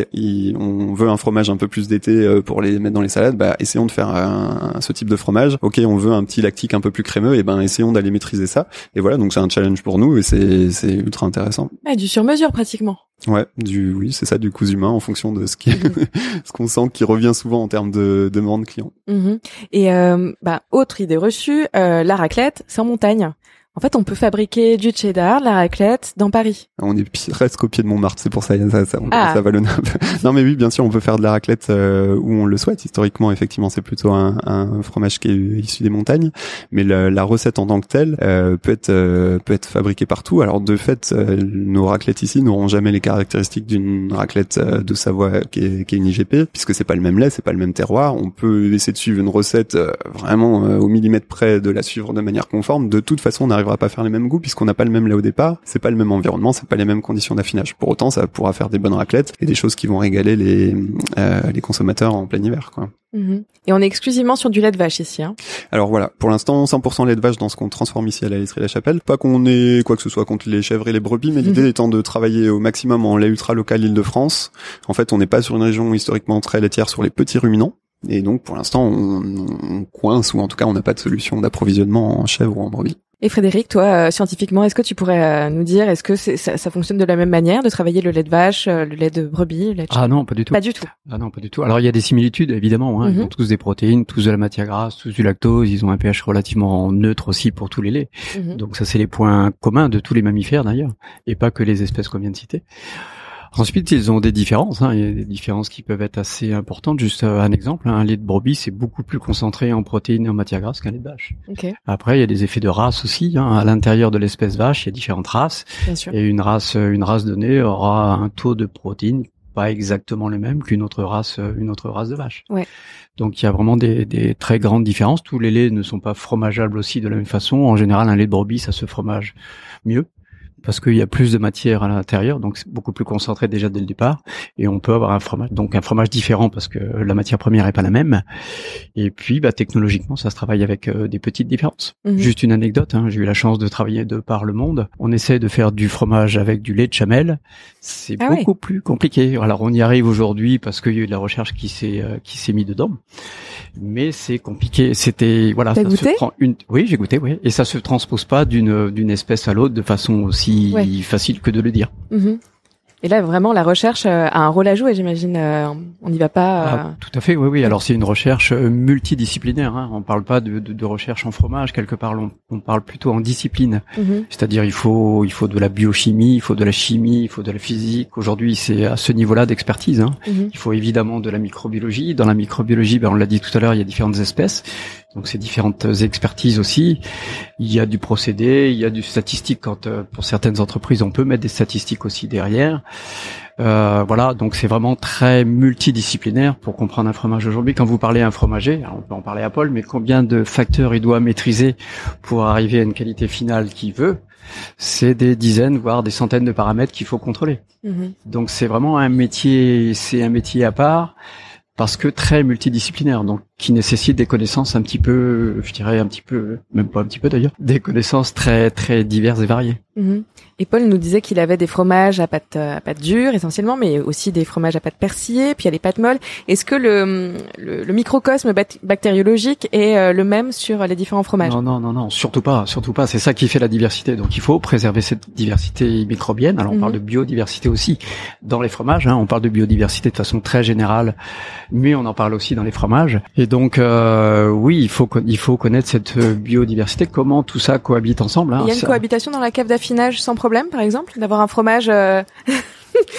on veut un fromage un peu plus d'été euh, pour les mettre dans les salades, bah essayons de faire un, ce type de fromage. Ok, on veut un petit lactique un peu plus crémeux, et ben essayons d'aller maîtriser ça. Et voilà, donc c'est un challenge pour nous et c'est c'est ultra intéressant. Ouais, du sur mesure pratiquement. Ouais, du oui, c'est ça, du coût humain en fonction de ce qui, mhm. ce qu'on sent qui revient souvent en termes de demande client. Mhm. Et euh, bah autre idée reçue, euh, la raclette, c'est en montagne. En fait, on peut fabriquer du cheddar, la raclette dans Paris. On est presque au pied de Montmartre, c'est pour ça ça, ça, ah. ça peu. Non, mais oui, bien sûr, on peut faire de la raclette euh, où on le souhaite. Historiquement, effectivement, c'est plutôt un, un, fromage qui est issu des montagnes, mais la, la recette en tant que telle euh, peut être euh, peut être fabriquée partout. Alors, de fait, nos raclettes ici n'auront jamais les caractéristiques d'une raclette de Savoie qui est, qui est une IGP, puisque c'est pas le même lait, c'est pas le même terroir. On peut essayer de suivre une recette vraiment au millimètre près de la suivre de manière conforme. De toute façon, on arrive va pas faire les mêmes goûts puisqu'on n'a pas le même lait au départ, c'est pas le même environnement, c'est pas les mêmes conditions d'affinage. Pour autant, ça pourra faire des bonnes raclettes et des choses qui vont régaler les euh, les consommateurs en plein hiver, quoi. Mhm. Et on est exclusivement sur du lait de vache ici. Hein. Alors voilà, pour l'instant 100% lait de vache dans ce qu'on transforme ici à la laiterie La Chapelle. Pas qu'on ait quoi que ce soit contre les chèvres et les brebis, mais l'idée mhm. étant de travailler au maximum en lait ultra local Île-de-France. En fait, on n'est pas sur une région historiquement très laitière sur les petits ruminants. Et donc, pour l'instant, on, on, coince, ou en tout cas, on n'a pas de solution d'approvisionnement en chèvre ou en brebis. Et Frédéric, toi, euh, scientifiquement, est-ce que tu pourrais euh, nous dire, est-ce que ça, ça, fonctionne de la même manière de travailler le lait de vache, euh, le lait de brebis, le lait de Ah non, pas du tout. Pas du tout. Ah non, pas du tout. Alors il y a des similitudes évidemment. Hein. Ils mhm. ont tous des protéines, tous de la matière grasse, tous du lactose. Ils ont un pH relativement neutre aussi pour tous les laits. Mhm. Donc ça, c'est les points communs de tous les mammifères d'ailleurs, et pas que les espèces qu'on vient de citer. Ensuite, ils ont des différences. Hein. Il y a des différences qui peuvent être assez importantes. Juste euh, un exemple, un lait de brebis, c'est beaucoup plus concentré en protéines et en matière grasse qu'un lait de vache. Après, il y a des effets de race aussi. Hein. À l'intérieur de l'espèce vache, il y a différentes races. Et une race, une race donnée aura un taux de protéines pas exactement le même qu'une autre race, une autre race de vache. Ouais. Donc il y a vraiment des, des, très grandes différences. Tous les laits ne sont pas fromageables aussi de la même façon. En général, un lait de brebis, ça se fromage mieux parce qu'il y a plus de matière à l'intérieur, donc c'est beaucoup plus concentré déjà dès le départ, et on peut avoir un fromage, donc un fromage différent parce que la matière première est pas la même. Et puis, bah, technologiquement, ça se travaille avec euh, des petites différences. Mhm. Juste une anecdote, hein, j'ai eu la chance de travailler de par le monde. On essaie de faire du fromage avec du lait de chamel, c'est ah beaucoup plus compliqué. Alors on y arrive aujourd'hui parce qu'il y a eu de la recherche qui s'est euh, qui s'est mis dedans, mais c'est compliqué. C'était voilà, ça se prend une. Oui, j'ai goûté, oui, et ça se transpose pas d'une d'une espèce à l'autre de façon aussi facile que de le dire. Mhm. Et là, vraiment, la recherche euh, a un rôle à jouer, j'imagine. Euh, on n'y va pas. Euh, ah, tout à fait, oui, oui. Alors c'est une recherche multidisciplinaire. Hein. On parle pas de, de, de, recherche en fromage. Quelque part, on, on parle plutôt en discipline. Mhm. C'est-à-dire, il faut, il faut de la biochimie, il faut de la chimie, il faut de la physique. Aujourd'hui, c'est à ce niveau-là d'expertise. Hein. Mhm. Il faut évidemment de la microbiologie. Dans la microbiologie, ben, on l'a dit tout à l'heure, il y a différentes espèces. Donc c'est différentes expertises aussi. Il y a du procédé, il y a du statistique quand pour certaines entreprises on peut mettre des statistiques aussi derrière. Euh, voilà, donc c'est vraiment très multidisciplinaire pour comprendre un fromage aujourd'hui. Quand vous parlez à un fromager, on peut en parler à Paul, mais combien de facteurs il doit maîtriser pour arriver à une qualité finale qu'il veut C'est des dizaines, voire des centaines de paramètres qu'il faut contrôler. Mhm. Donc c'est vraiment un métier, c'est un métier à part parce que très multidisciplinaire, donc qui nécessite des connaissances un petit peu, je dirais un petit peu, même pas un petit peu d'ailleurs, des connaissances très très diverses et variées. Mhm. Et Paul nous disait qu'il avait des fromages à pâte à pâte dure essentiellement, mais aussi des fromages à pâte persillée, puis il y a les pâtes molles. Est-ce que le, le, microcosme bactériologique est euh, le même sur les différents fromages? Non, non, non, non, surtout pas, surtout pas. C'est ça qui fait la diversité. Donc il faut préserver cette diversité microbienne. Alors on parle mhm. de biodiversité aussi dans les fromages. Hein. On parle de biodiversité de façon très générale, mais on en parle aussi dans les fromages. Et donc euh, oui, il faut il faut connaître cette biodiversité, comment tout ça cohabite ensemble. Hein. Il y a une cohabitation dans la cave d'affinage sans problème, par exemple, d'avoir un fromage euh,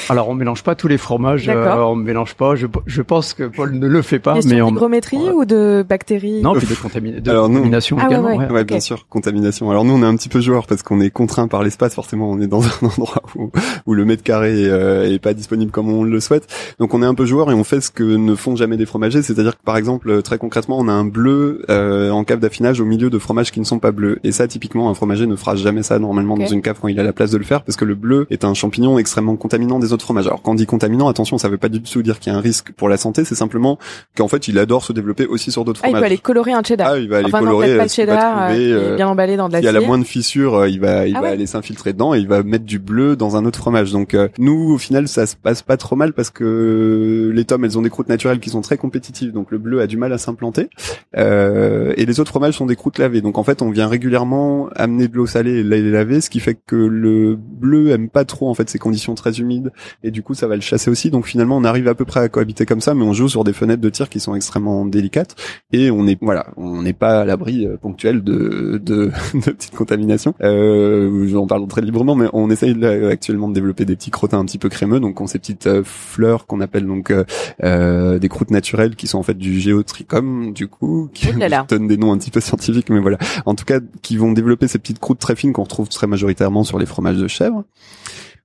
Alors on mélange pas tous les fromages, euh, on mélange pas. Je, je, pense que Paul ne le fait pas, mais en hygrométrie ou de bactéries Non, puis de, contamination ah également. Ouais, ouais. bien sûr, contamination. Alors nous on est un petit peu joueur parce qu'on est contraint par l'espace. Forcément, on est dans un endroit où, où le mètre carré euh, est pas disponible comme on le souhaite. Donc on est un peu joueur et on fait ce que ne font jamais des fromagers, c'est-à-dire que par exemple très concrètement, on a un bleu euh, en cave d'affinage au milieu de fromages qui ne sont pas bleus. Et ça, typiquement, un fromager ne fera jamais ça normalement dans une cave quand il a la place de le faire parce que le bleu est un champignon extrêmement contaminant des autres fromage. Alors quand on dit contaminant, attention, ça veut pas du tout dire qu'il y a un risque pour la santé, c'est simplement qu'en fait, il adore se développer aussi sur d'autres fromages. Ah, il va aller colorer un cheddar. Ah, il va aller colorer. Non, pas le cheddar, euh, bien emballé dans de la. Il y a la moindre fissure, euh, il va, il ah va aller s'infiltrer dedans et il va mettre du bleu dans un autre fromage. Donc euh, nous, au final, ça se passe pas trop mal parce que les tomes, elles ont des croûtes naturelles qui sont très compétitives, donc le bleu a du mal à s'implanter. Euh, et les autres fromages sont des croûtes lavées. Donc en fait, on vient régulièrement amener de l'eau salée et les laver, ce qui fait que le bleu aime pas trop en fait ces conditions très humides et du coup ça va le chasser aussi. Donc finalement, on arrive à peu près à cohabiter comme ça, mais on joue sur des fenêtres de tir qui sont extrêmement délicates. Et on est voilà, on n'est pas à l'abri euh, ponctuel de, de, de petites contaminations. Euh, en parle très librement, mais on essaye actuellement de développer des petits crottins un petit peu crémeux, donc on ces petites euh, fleurs qu'on appelle donc euh, euh, des croûtes naturelles qui sont en fait du géotrichum du coup, qui donnent des noms un petit peu scientifiques, mais voilà, en tout cas qui vont développer ces petites croûtes très fines qu'on retrouve très majoritairement sur les fromages de chèvre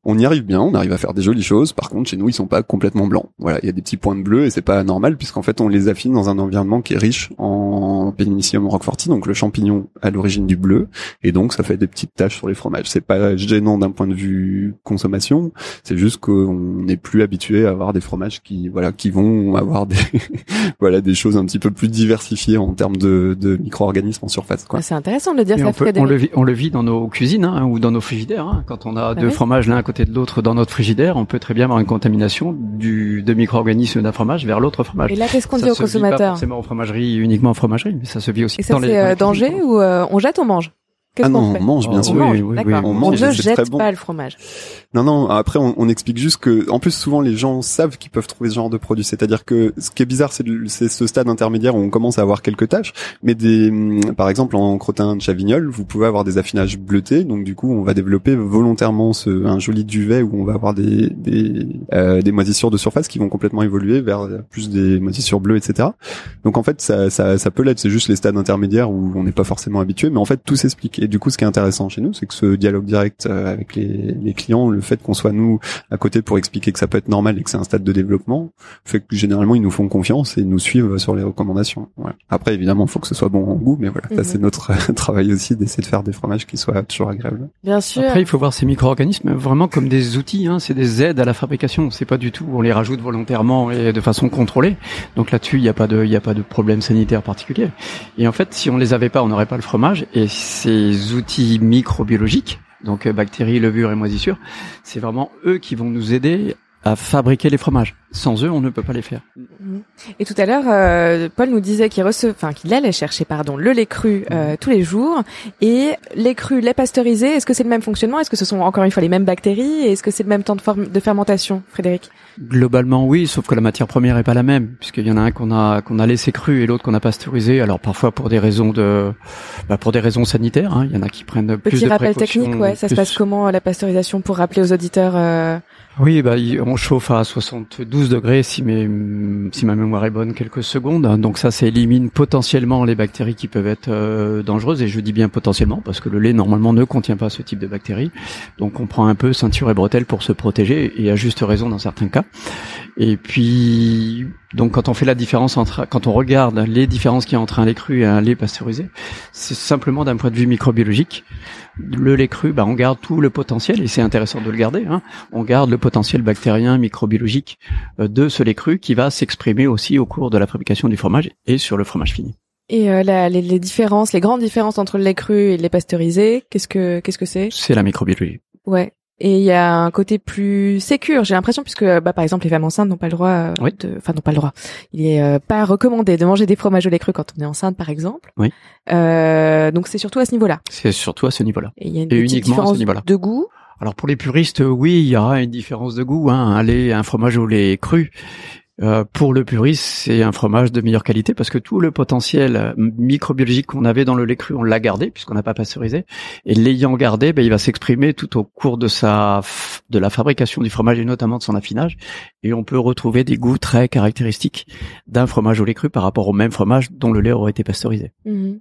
on y arrive bien, on arrive à faire des jolies choses. Par contre, chez nous, ils sont pas complètement blancs. Voilà, il y a des petits points de bleu et c'est pas normal puisqu'en fait, on les affine dans un environnement qui est riche en Penicillium roqueforti, donc le champignon à l'origine du bleu, et donc ça fait des petites taches sur les fromages. C'est pas gênant d'un point de vue consommation, c'est juste qu'on n'est plus habitué à avoir des fromages qui, voilà, qui vont avoir des, voilà, des choses un petit peu plus diversifiées en termes de, de micro-organismes en surface. Quoi. Ah, c'est intéressant de le dire. Ça on, peut, on, le vit, on le vit dans nos cuisines hein, ou dans nos frigidaires. Hein, quand on a bah deux fromages l'un à côté de l'autre dans notre frigidaire, on peut très bien avoir une contamination du de micro-organismes d'un fromage vers l'autre fromage. Et là, qu'est-ce qu'on dit aux consommateurs Pas forcément en fromagerie, uniquement en fromagerie, mais ça se vit aussi Et ça, c'est euh, danger ou euh, on jette, on mange? Ah non, on mange bien sûr. Oui, oui, oui, on, mange, ne jette pas le fromage. Non, non. Après, on, on, explique juste que, en plus, souvent les gens savent qu'ils peuvent trouver ce genre de produit. C'est-à-dire que ce qui est bizarre, c'est ce stade intermédiaire où on commence à avoir quelques tâches. Mais des, hum, par exemple, en crottin de chavignol, vous pouvez avoir des affinages bleutés. Donc du coup, on va développer volontairement ce, un joli duvet où on va avoir des des, euh, des moisissures de surface qui vont complètement évoluer vers plus des moisissures bleues, etc. Donc en fait, ça, ça, ça peut l'être. C'est juste les stades intermédiaires où on n'est pas forcément habitué. Mais en fait, tout s'explique. Et du coup, ce qui est intéressant chez nous, c'est que ce dialogue direct euh, avec les, clients, le fait qu'on soit nous à côté pour expliquer que ça peut être normal et que c'est un stade de développement, fait que généralement ils nous font confiance et nous suivent sur les recommandations. Après, évidemment, il faut que ce soit bon en goût, mais voilà, ça c'est mhm. notre travail aussi d'essayer de faire des fromages qui soient toujours agréables. Bien sûr. Après, il faut voir ces micro-organismes vraiment comme des outils. Hein, c'est des aides à la fabrication. C'est pas du tout on les rajoute volontairement et de façon contrôlée. Donc là-dessus, il n'y a pas de il y a pas de problème sanitaire particulier. Et en fait, si on les avait pas, on n'aurait pas le fromage. Et outils microbiologiques, donc euh, bactéries, levures et moisissures, c'est vraiment eux qui vont nous aider à fabriquer les fromages. Sans eux, on ne peut pas les faire. Mhm. Et tout à l'heure, euh, Paul nous disait qu'il recevait, enfin qu'il allait chercher, pardon, le lait cru euh, mhm. tous les jours et lait cru, lait pasteurisé. Est-ce que c'est le même fonctionnement? Est-ce que ce sont encore une fois les mêmes bactéries? Est-ce que c'est le même temps de, de fermentation, Frédéric? Globalement, oui, sauf que la matière première est pas la même, puisqu'il y en a un qu'on a qu'on a laissé cru et l'autre qu'on a pasteurisé. Alors parfois pour des raisons de, bah, pour des raisons sanitaires. Hein. Il y en a qui prennent plus Petit de rappel technique, ouais. Ça se passe comment la pasteurisation pour rappeler aux auditeurs Oui, bah on chauffe à 72 12 degrés si, ma mémoire est bonne quelques secondes. Donc ça, ça élimine potentiellement les bactéries qui peuvent être euh, dangereuses. Et je dis bien potentiellement parce que le lait normalement ne contient pas ce type de bactéries. Donc on prend un peu ceinture et bretelles pour se protéger et à juste raison dans certains cas. Et puis donc quand on fait la différence entre, quand on regarde les différences qu'il y a entre un lait cru et un lait pasteurisé, c'est simplement d'un point de vue microbiologique. Le lait cru, bah, on garde tout le potentiel et c'est intéressant de le garder. Hein. On garde le potentiel bactérien, microbiologique euh, de ce lait cru qui va s'exprimer aussi au cours de la fabrication du fromage et sur le fromage fini. Et euh, la, les, les, différences, les grandes différences entre le lait cru et le lait pasteurisé, qu'est-ce que qu'est-ce que c'est? C'est la microbiologie. Ouais. Et il y a un côté plus sécure, j'ai l'impression, puisque bah, par exemple les femmes enceintes n'ont pas le droit, euh, oui. de, enfin n'ont pas le droit. Il est euh, pas recommandé de manger des fromages au lait cru quand on est enceinte, par exemple. Oui. Euh, donc c'est surtout à ce niveau-là. C'est surtout à ce niveau-là. Et il y a une Et petite uniquement à ce différence niveau-là. de goût. Alors pour les puristes, oui, il y aura une différence de goût. Hein. Un lait, un fromage au lait cru. Euh, pour le puriste, c'est un fromage de meilleure qualité parce que tout le potentiel euh, microbiologique qu'on avait dans le lait cru, on l'a gardé puisqu'on n'a pas pasteurisé. Et l'ayant gardé, ben, il va s'exprimer tout au cours de sa de la fabrication du fromage et notamment de son affinage. Et on peut retrouver des goûts très caractéristiques d'un fromage au lait cru par rapport au même fromage dont le lait aurait été pasteurisé. Mhm.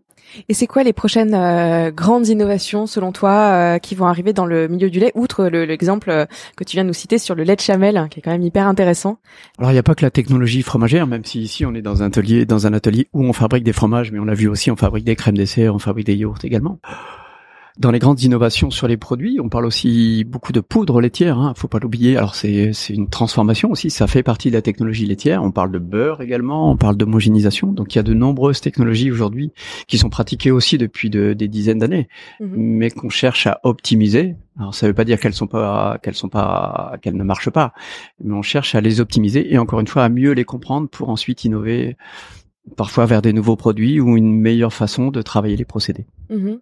Et c'est quoi les prochaines euh, grandes innovations selon toi euh, qui vont arriver dans le milieu du lait, outre le- l'exemple euh, que tu viens de nous citer sur le lait de chamel, hein, qui est quand même hyper intéressant? Alors il n'y a pas que la technologie fromagère, même si ici on est dans un atelier, dans un atelier où on fabrique des fromages, mais on l'a vu aussi, on fabrique des crèmes dessert, on fabrique des yaourts également. Dans les grandes innovations sur les produits, on parle aussi beaucoup de poudre laitière. Hein, faut pas l'oublier. Alors c'est c'est une transformation aussi. Ça fait partie de la technologie laitière. On parle de beurre également. On parle d'homogénéisation. Donc il y a de nombreuses technologies aujourd'hui qui sont pratiquées aussi depuis de- des dizaines d'années, Mhm. mais qu'on cherche à optimiser. Alors ça veut pas dire qu'elles sont pas qu'elles sont pas qu'elles ne marchent pas, mais on cherche à les optimiser et encore une fois à mieux les comprendre pour ensuite innover parfois vers des nouveaux produits ou une meilleure façon de travailler les procédés. Mhm.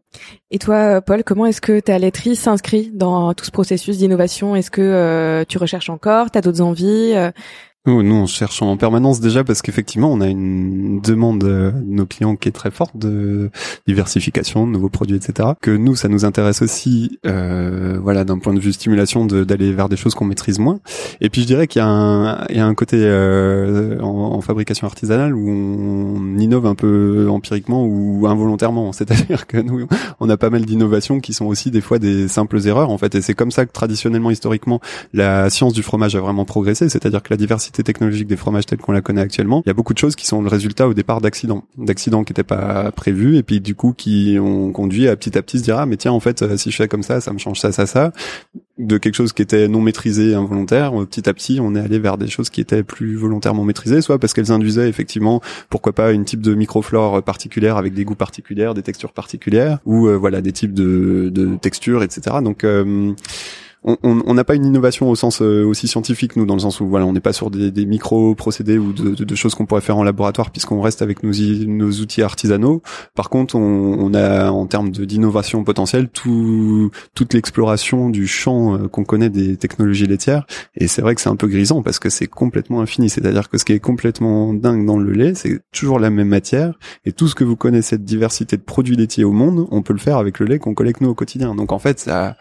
Et toi, euh, Paul, comment est-ce que ta laiterie s'inscrit dans tout ce processus d'innovation? Est-ce que euh, tu recherches encore? T'as d'autres envies? Euh, Nous, on cherche en permanence déjà parce qu'effectivement, on a une demande euh, de nos clients qui est très forte de diversification, de nouveaux produits, etc. Que nous, ça nous intéresse aussi, euh, voilà, d'un point de vue stimulation, d'aller vers des choses qu'on maîtrise moins. Et puis, je dirais qu'il y y a un côté euh, en, en fabrication artisanale où on innove un peu empiriquement ou involontairement. C'est-à-dire que nous, on a pas mal d'innovations qui sont aussi des fois des simples erreurs, en fait. Et c'est comme ça que traditionnellement, historiquement, la science du fromage a vraiment progressé, c'est-à-dire que la diversité technologique des fromages tels qu'on la connaît actuellement, il y a beaucoup de choses qui sont le résultat au départ d'accidents, d'accidents qui n'étaient pas prévus et puis du coup qui ont conduit à petit à petit se dire ah mais tiens en fait euh, si je fais comme ça, ça me change ça ça ça de quelque chose qui était non maîtrisé, involontaire, euh, petit à petit, on est allé vers des choses qui étaient plus volontairement maîtrisées, soit parce qu'elles induisaient effectivement, pourquoi pas, une type de microflore particulière avec des goûts particuliers, des textures particulières, ou euh, voilà des types de, de textures, etc. Donc euh, on n'a pas une innovation au sens euh, aussi scientifique nous dans le sens où voilà on n'est pas sur des, des micro procédés ou de, de- choses qu'on pourrait faire en laboratoire puisqu'on reste avec nos, nos outils artisanaux. Par contre on, on a en termes d'innovation potentielle tout toute l'exploration du champ euh, qu'on connaît des technologies laitières. Et c'est vrai que c'est un peu grisant parce que c'est complètement infini. C'est-à-dire que ce qui est complètement dingue dans le lait c'est toujours la même matière. Et tout ce que vous connaissez de diversité de produits laitiers au monde on peut le faire avec le lait qu'on collecte nous au quotidien. Donc en fait ça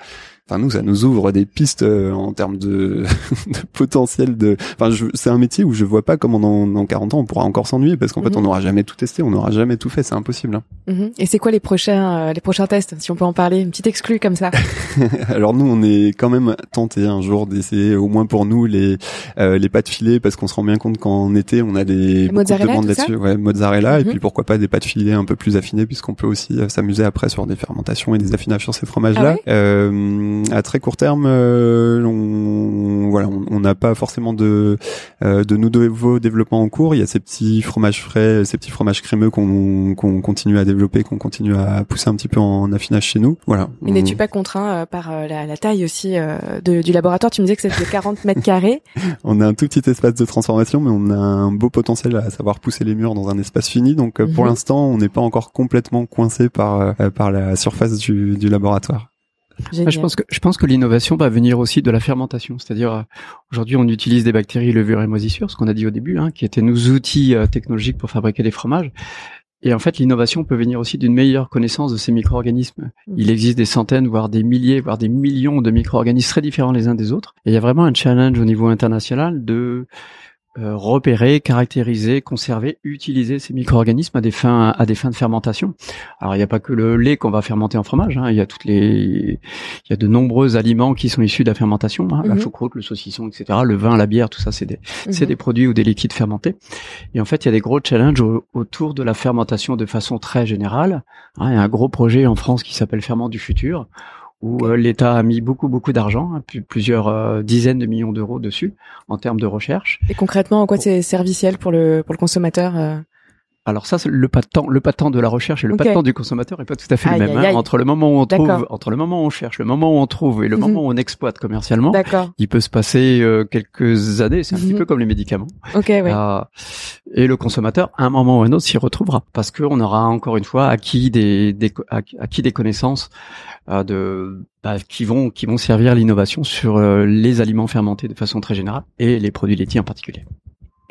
Enfin nous, ça nous ouvre des pistes euh, en termes de, de potentiel de. Enfin, c'est un métier où je vois pas comment dans, dans 40 ans on pourra encore s'ennuyer parce qu'en fait Mhm. on n'aura jamais tout testé, on n'aura jamais tout fait, c'est impossible. hein. Mhm. Et c'est quoi les prochains, euh, les prochains tests, si on peut en parler, une petite exclue comme ça Alors nous, on est quand même tenté un jour d'essayer, au moins pour nous, les euh, les pâtes filées parce qu'on se rend bien compte qu'en été on a des de mozzarella, là-dessus. Ouais, mozzarella et Mhm. puis pourquoi pas des pâtes filées un peu plus affinées puisqu'on peut aussi euh, s'amuser après sur des fermentations et des affinages sur ces fromages-là. Ah ouais? Euh, à très court terme, euh, on voilà, on n'a pas forcément de euh, de nouveaux développements en cours. Il y a ces petits fromages frais, ces petits fromages crémeux qu'on qu'on continue à développer, qu'on continue à pousser un petit peu en affinage chez nous. Voilà. Et n'es-tu pas contraint euh, par euh, la, la taille aussi euh, de- du laboratoire? Tu me disais que c'était 40 mètres carrés. On a un tout petit espace de transformation, mais on a un beau potentiel à savoir pousser les murs dans un espace fini. Donc euh, pour Mhm. l'instant, on n'est pas encore complètement coincé par euh, par la surface du, du laboratoire. Génial. Je pense que je pense que l'innovation va venir aussi de la fermentation, c'est-à-dire euh, aujourd'hui on utilise des bactéries, levures et moisissures, ce qu'on a dit au début, hein, qui étaient nos outils euh, technologiques pour fabriquer des fromages. Et en fait, l'innovation peut venir aussi d'une meilleure connaissance de ces micro-organismes. Mhm. Il existe des centaines, voire des milliers, voire des millions de micro-organismes très différents les uns des autres. Et il y a vraiment un challenge au niveau international de euh, repérer, caractériser, conserver, utiliser ces micro-organismes à des fins à des fins de fermentation. Alors il n'y a pas que le lait qu'on va fermenter en fromage, hein. il y a toutes les il y a de nombreux aliments qui sont issus de la fermentation, hein. la Mhm. choucroute, le saucisson, etc. Le vin, la bière, tout ça c'est des c'est Mhm. des produits ou des liquides fermentés. Et en fait, il y a des gros challenges au- autour de la fermentation de façon très générale. Hein, il y a un gros projet en France qui s'appelle Ferment du futur, où euh, l'État a mis beaucoup beaucoup d'argent, hein, plus- plusieurs euh, dizaines de millions d'euros dessus en termes de recherche. Et concrètement, en quoi c'est serviciel pour le pour le consommateur euh? Alors ça, c'est le pas de temps, le pas de temps de la recherche et le Ok. pas de temps du consommateur est pas tout à fait Aïe, le même. aïe, hein. Entre le moment où on trouve, entre le moment où on cherche, le moment où on trouve et le Mhm. moment où on exploite commercialement, il peut se passer euh, quelques années. C'est un petit Mhm. peu comme les médicaments. Ok, ouais. Euh, et le consommateur, à un moment ou à un autre, s'y retrouvera parce qu'on aura encore une fois acquis des, des acquis des connaissances euh, de bah, qui vont qui vont servir l'innovation sur euh, les aliments fermentés de façon très générale et les produits laitiers en particulier.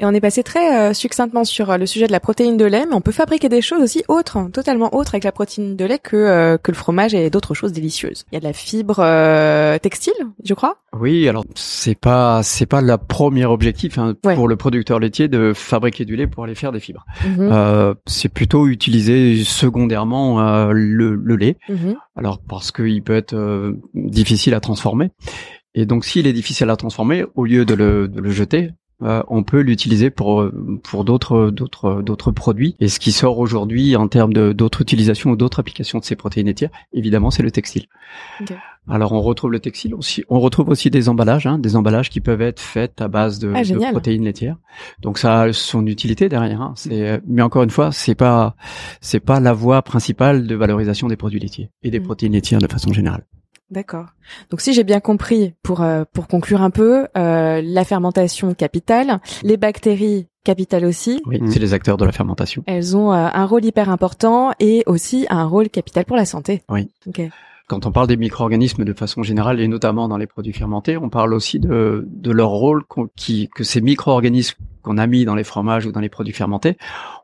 Et on est passé très euh, succinctement sur euh, le sujet de la protéine de lait, mais on peut fabriquer des choses aussi autres, hein, totalement autres avec la protéine de lait que euh, que le fromage et d'autres choses délicieuses. Il y a de la fibre euh, textile, je crois. Oui, alors c'est pas c'est pas le premier objectif hein, Ouais. pour le producteur laitier de fabriquer du lait pour aller faire des fibres. Euh, c'est plutôt utiliser secondairement le, le lait. mhm. Alors parce qu'il peut être difficile à transformer. Et donc s'il est difficile à transformer, au lieu de le, de le jeter, euh, on peut l'utiliser pour pour d'autres d'autres d'autres produits. Et ce qui sort aujourd'hui en termes de d'autres utilisations ou d'autres applications de ces protéines laitières, évidemment, c'est le textile. Alors on retrouve le textile aussi. On retrouve aussi des emballages, hein, des emballages qui peuvent être faits à base de, Ah, de protéines laitières. Donc ça a son utilité derrière. Hein. C'est mais encore une fois, c'est pas c'est pas la voie principale de valorisation des produits laitiers et des Mhm. protéines laitières de façon générale. D'accord. Donc si j'ai bien compris, pour euh, pour conclure un peu, euh, la fermentation capitale, les bactéries capitales aussi, Oui, Mhm. c'est les acteurs de la fermentation. elles ont euh, un rôle hyper important et aussi un rôle capital pour la santé. Oui. Ok. Quand on parle des micro-organismes de façon générale et notamment dans les produits fermentés, on parle aussi de, de leur rôle qui, que ces micro-organismes qu'on a mis dans les fromages ou dans les produits fermentés,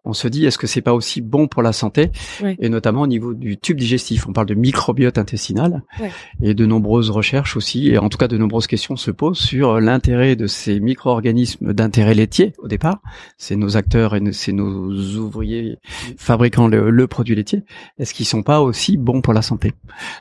on se dit est-ce que c'est pas aussi bon pour la santé et notamment au niveau du tube digestif. On parle de microbiote intestinal Ouais. et de nombreuses recherches aussi et en tout cas de nombreuses questions se posent sur l'intérêt de ces micro-organismes d'intérêt laitier au départ. C'est nos acteurs et c'est nos ouvriers fabriquant le, le produit laitier. Est-ce qu'ils sont pas aussi bons pour la santé?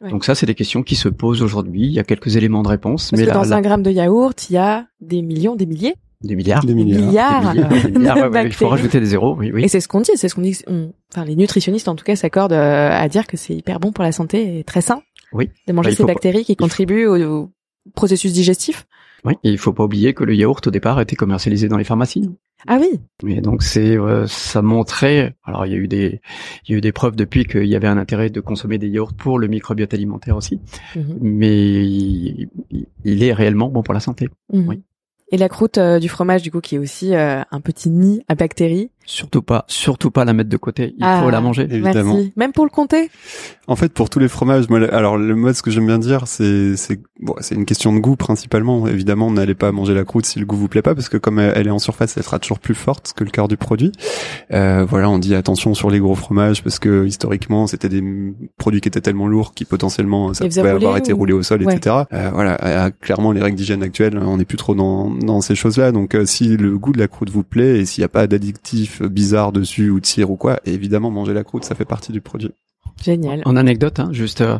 Ouais. Donc ça, c'est des questions qui se posent aujourd'hui. Il y a quelques éléments de réponse, Parce mais que dans un gramme de yaourt, il y a des millions, des milliers, des milliards, Des milliards. milliards, Des milliards, des milliards, ouais, ouais, il faut rajouter des zéros. Oui, oui. Et c'est ce qu'on dit, c'est ce qu'on dit. on- Enfin, les nutritionnistes en tout cas s'accordent euh, à dire que c'est hyper bon pour la santé et très sain. Oui. De manger Bah, ces pas- bactéries qui contribuent au, au processus digestif. Oui. Et il faut pas oublier que le yaourt au départ était commercialisé dans les pharmacies. Ah oui. Mais donc c'est euh, ça montrait. Alors il y a eu des il y a eu des preuves depuis qu'il y avait un intérêt de consommer des yaourts pour le microbiote alimentaire aussi. Mhm. Mais il, il est réellement bon pour la santé. Mhm. Oui. Et la croûte euh, du fromage, du coup, qui est aussi euh, un petit nid à bactéries. Surtout pas surtout pas la mettre de côté. Il Ah. faut la manger. Évidemment. Merci. Même pour le compter. En fait, pour tous les fromages, moi, alors le mode, ce que j'aime bien dire, c'est c'est bon, c'est une question de goût principalement. Évidemment, n'allez pas manger la croûte si le goût vous plaît pas, parce que comme elle elle est en surface, elle sera toujours plus forte que le cœur du produit. Euh, voilà, on dit attention sur les gros fromages parce que historiquement, c'était des produits qui étaient tellement lourds qui potentiellement ça Ils faisaient pouvait rouler avoir été ou- roulé au sol, Ouais. etc. Euh, voilà, euh, clairement, les règles d'hygiène actuelles, on n'est plus trop dans dans ces choses-là. Donc, euh, si le goût de la croûte vous plaît et s'il n'y a pas d'addictif bizarre dessus ou de cire ou quoi, évidemment, manger la croûte, ça fait partie du produit. Génial. En anecdote, hein, juste, euh,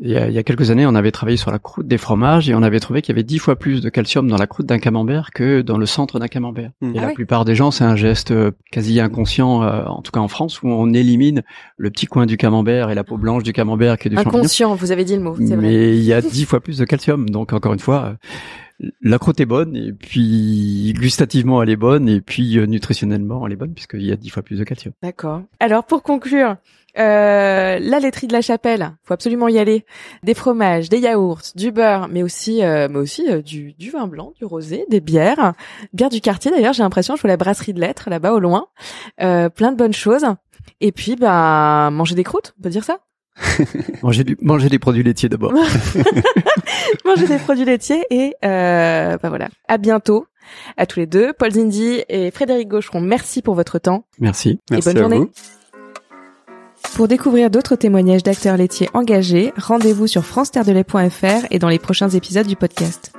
il, y a, il y a quelques années, on avait travaillé sur la croûte des fromages et on avait trouvé qu'il y avait dix fois plus de calcium dans la croûte d'un camembert que dans le centre d'un camembert. Mm. Et Ah la oui. plupart des gens, c'est un geste euh, quasi inconscient, euh, en tout cas en France, où on élimine le petit coin du camembert et la peau blanche du camembert qui est du champignon. Inconscient, vous avez dit le mot, c'est vrai. Mais il y a dix fois plus de calcium. Donc encore une fois, euh, la croûte est bonne et puis gustativement elle est bonne et puis euh, nutritionnellement elle est bonne puisqu'il y a dix fois plus de calcium. D'accord. Alors pour conclure, euh, la laiterie de la Chapelle, faut absolument y aller. Des fromages, des yaourts, du beurre, mais aussi, euh, mais aussi euh, du, du vin blanc, du rosé, des bières, bière du quartier. D'ailleurs, j'ai l'impression, je vois la brasserie de lettres là-bas au loin, euh, plein de bonnes choses. Et puis, ben, manger des croûtes, on peut dire ça? Manger, du, manger des produits laitiers d'abord. manger des produits laitiers et euh, ben voilà. À bientôt à tous les deux. Paul Zindi et Frédéric Gaucheron, merci pour votre temps. Merci. Merci bonne à journée. vous. Pour découvrir d'autres témoignages d'acteurs laitiers engagés, rendez-vous sur france et dans les prochains épisodes du podcast.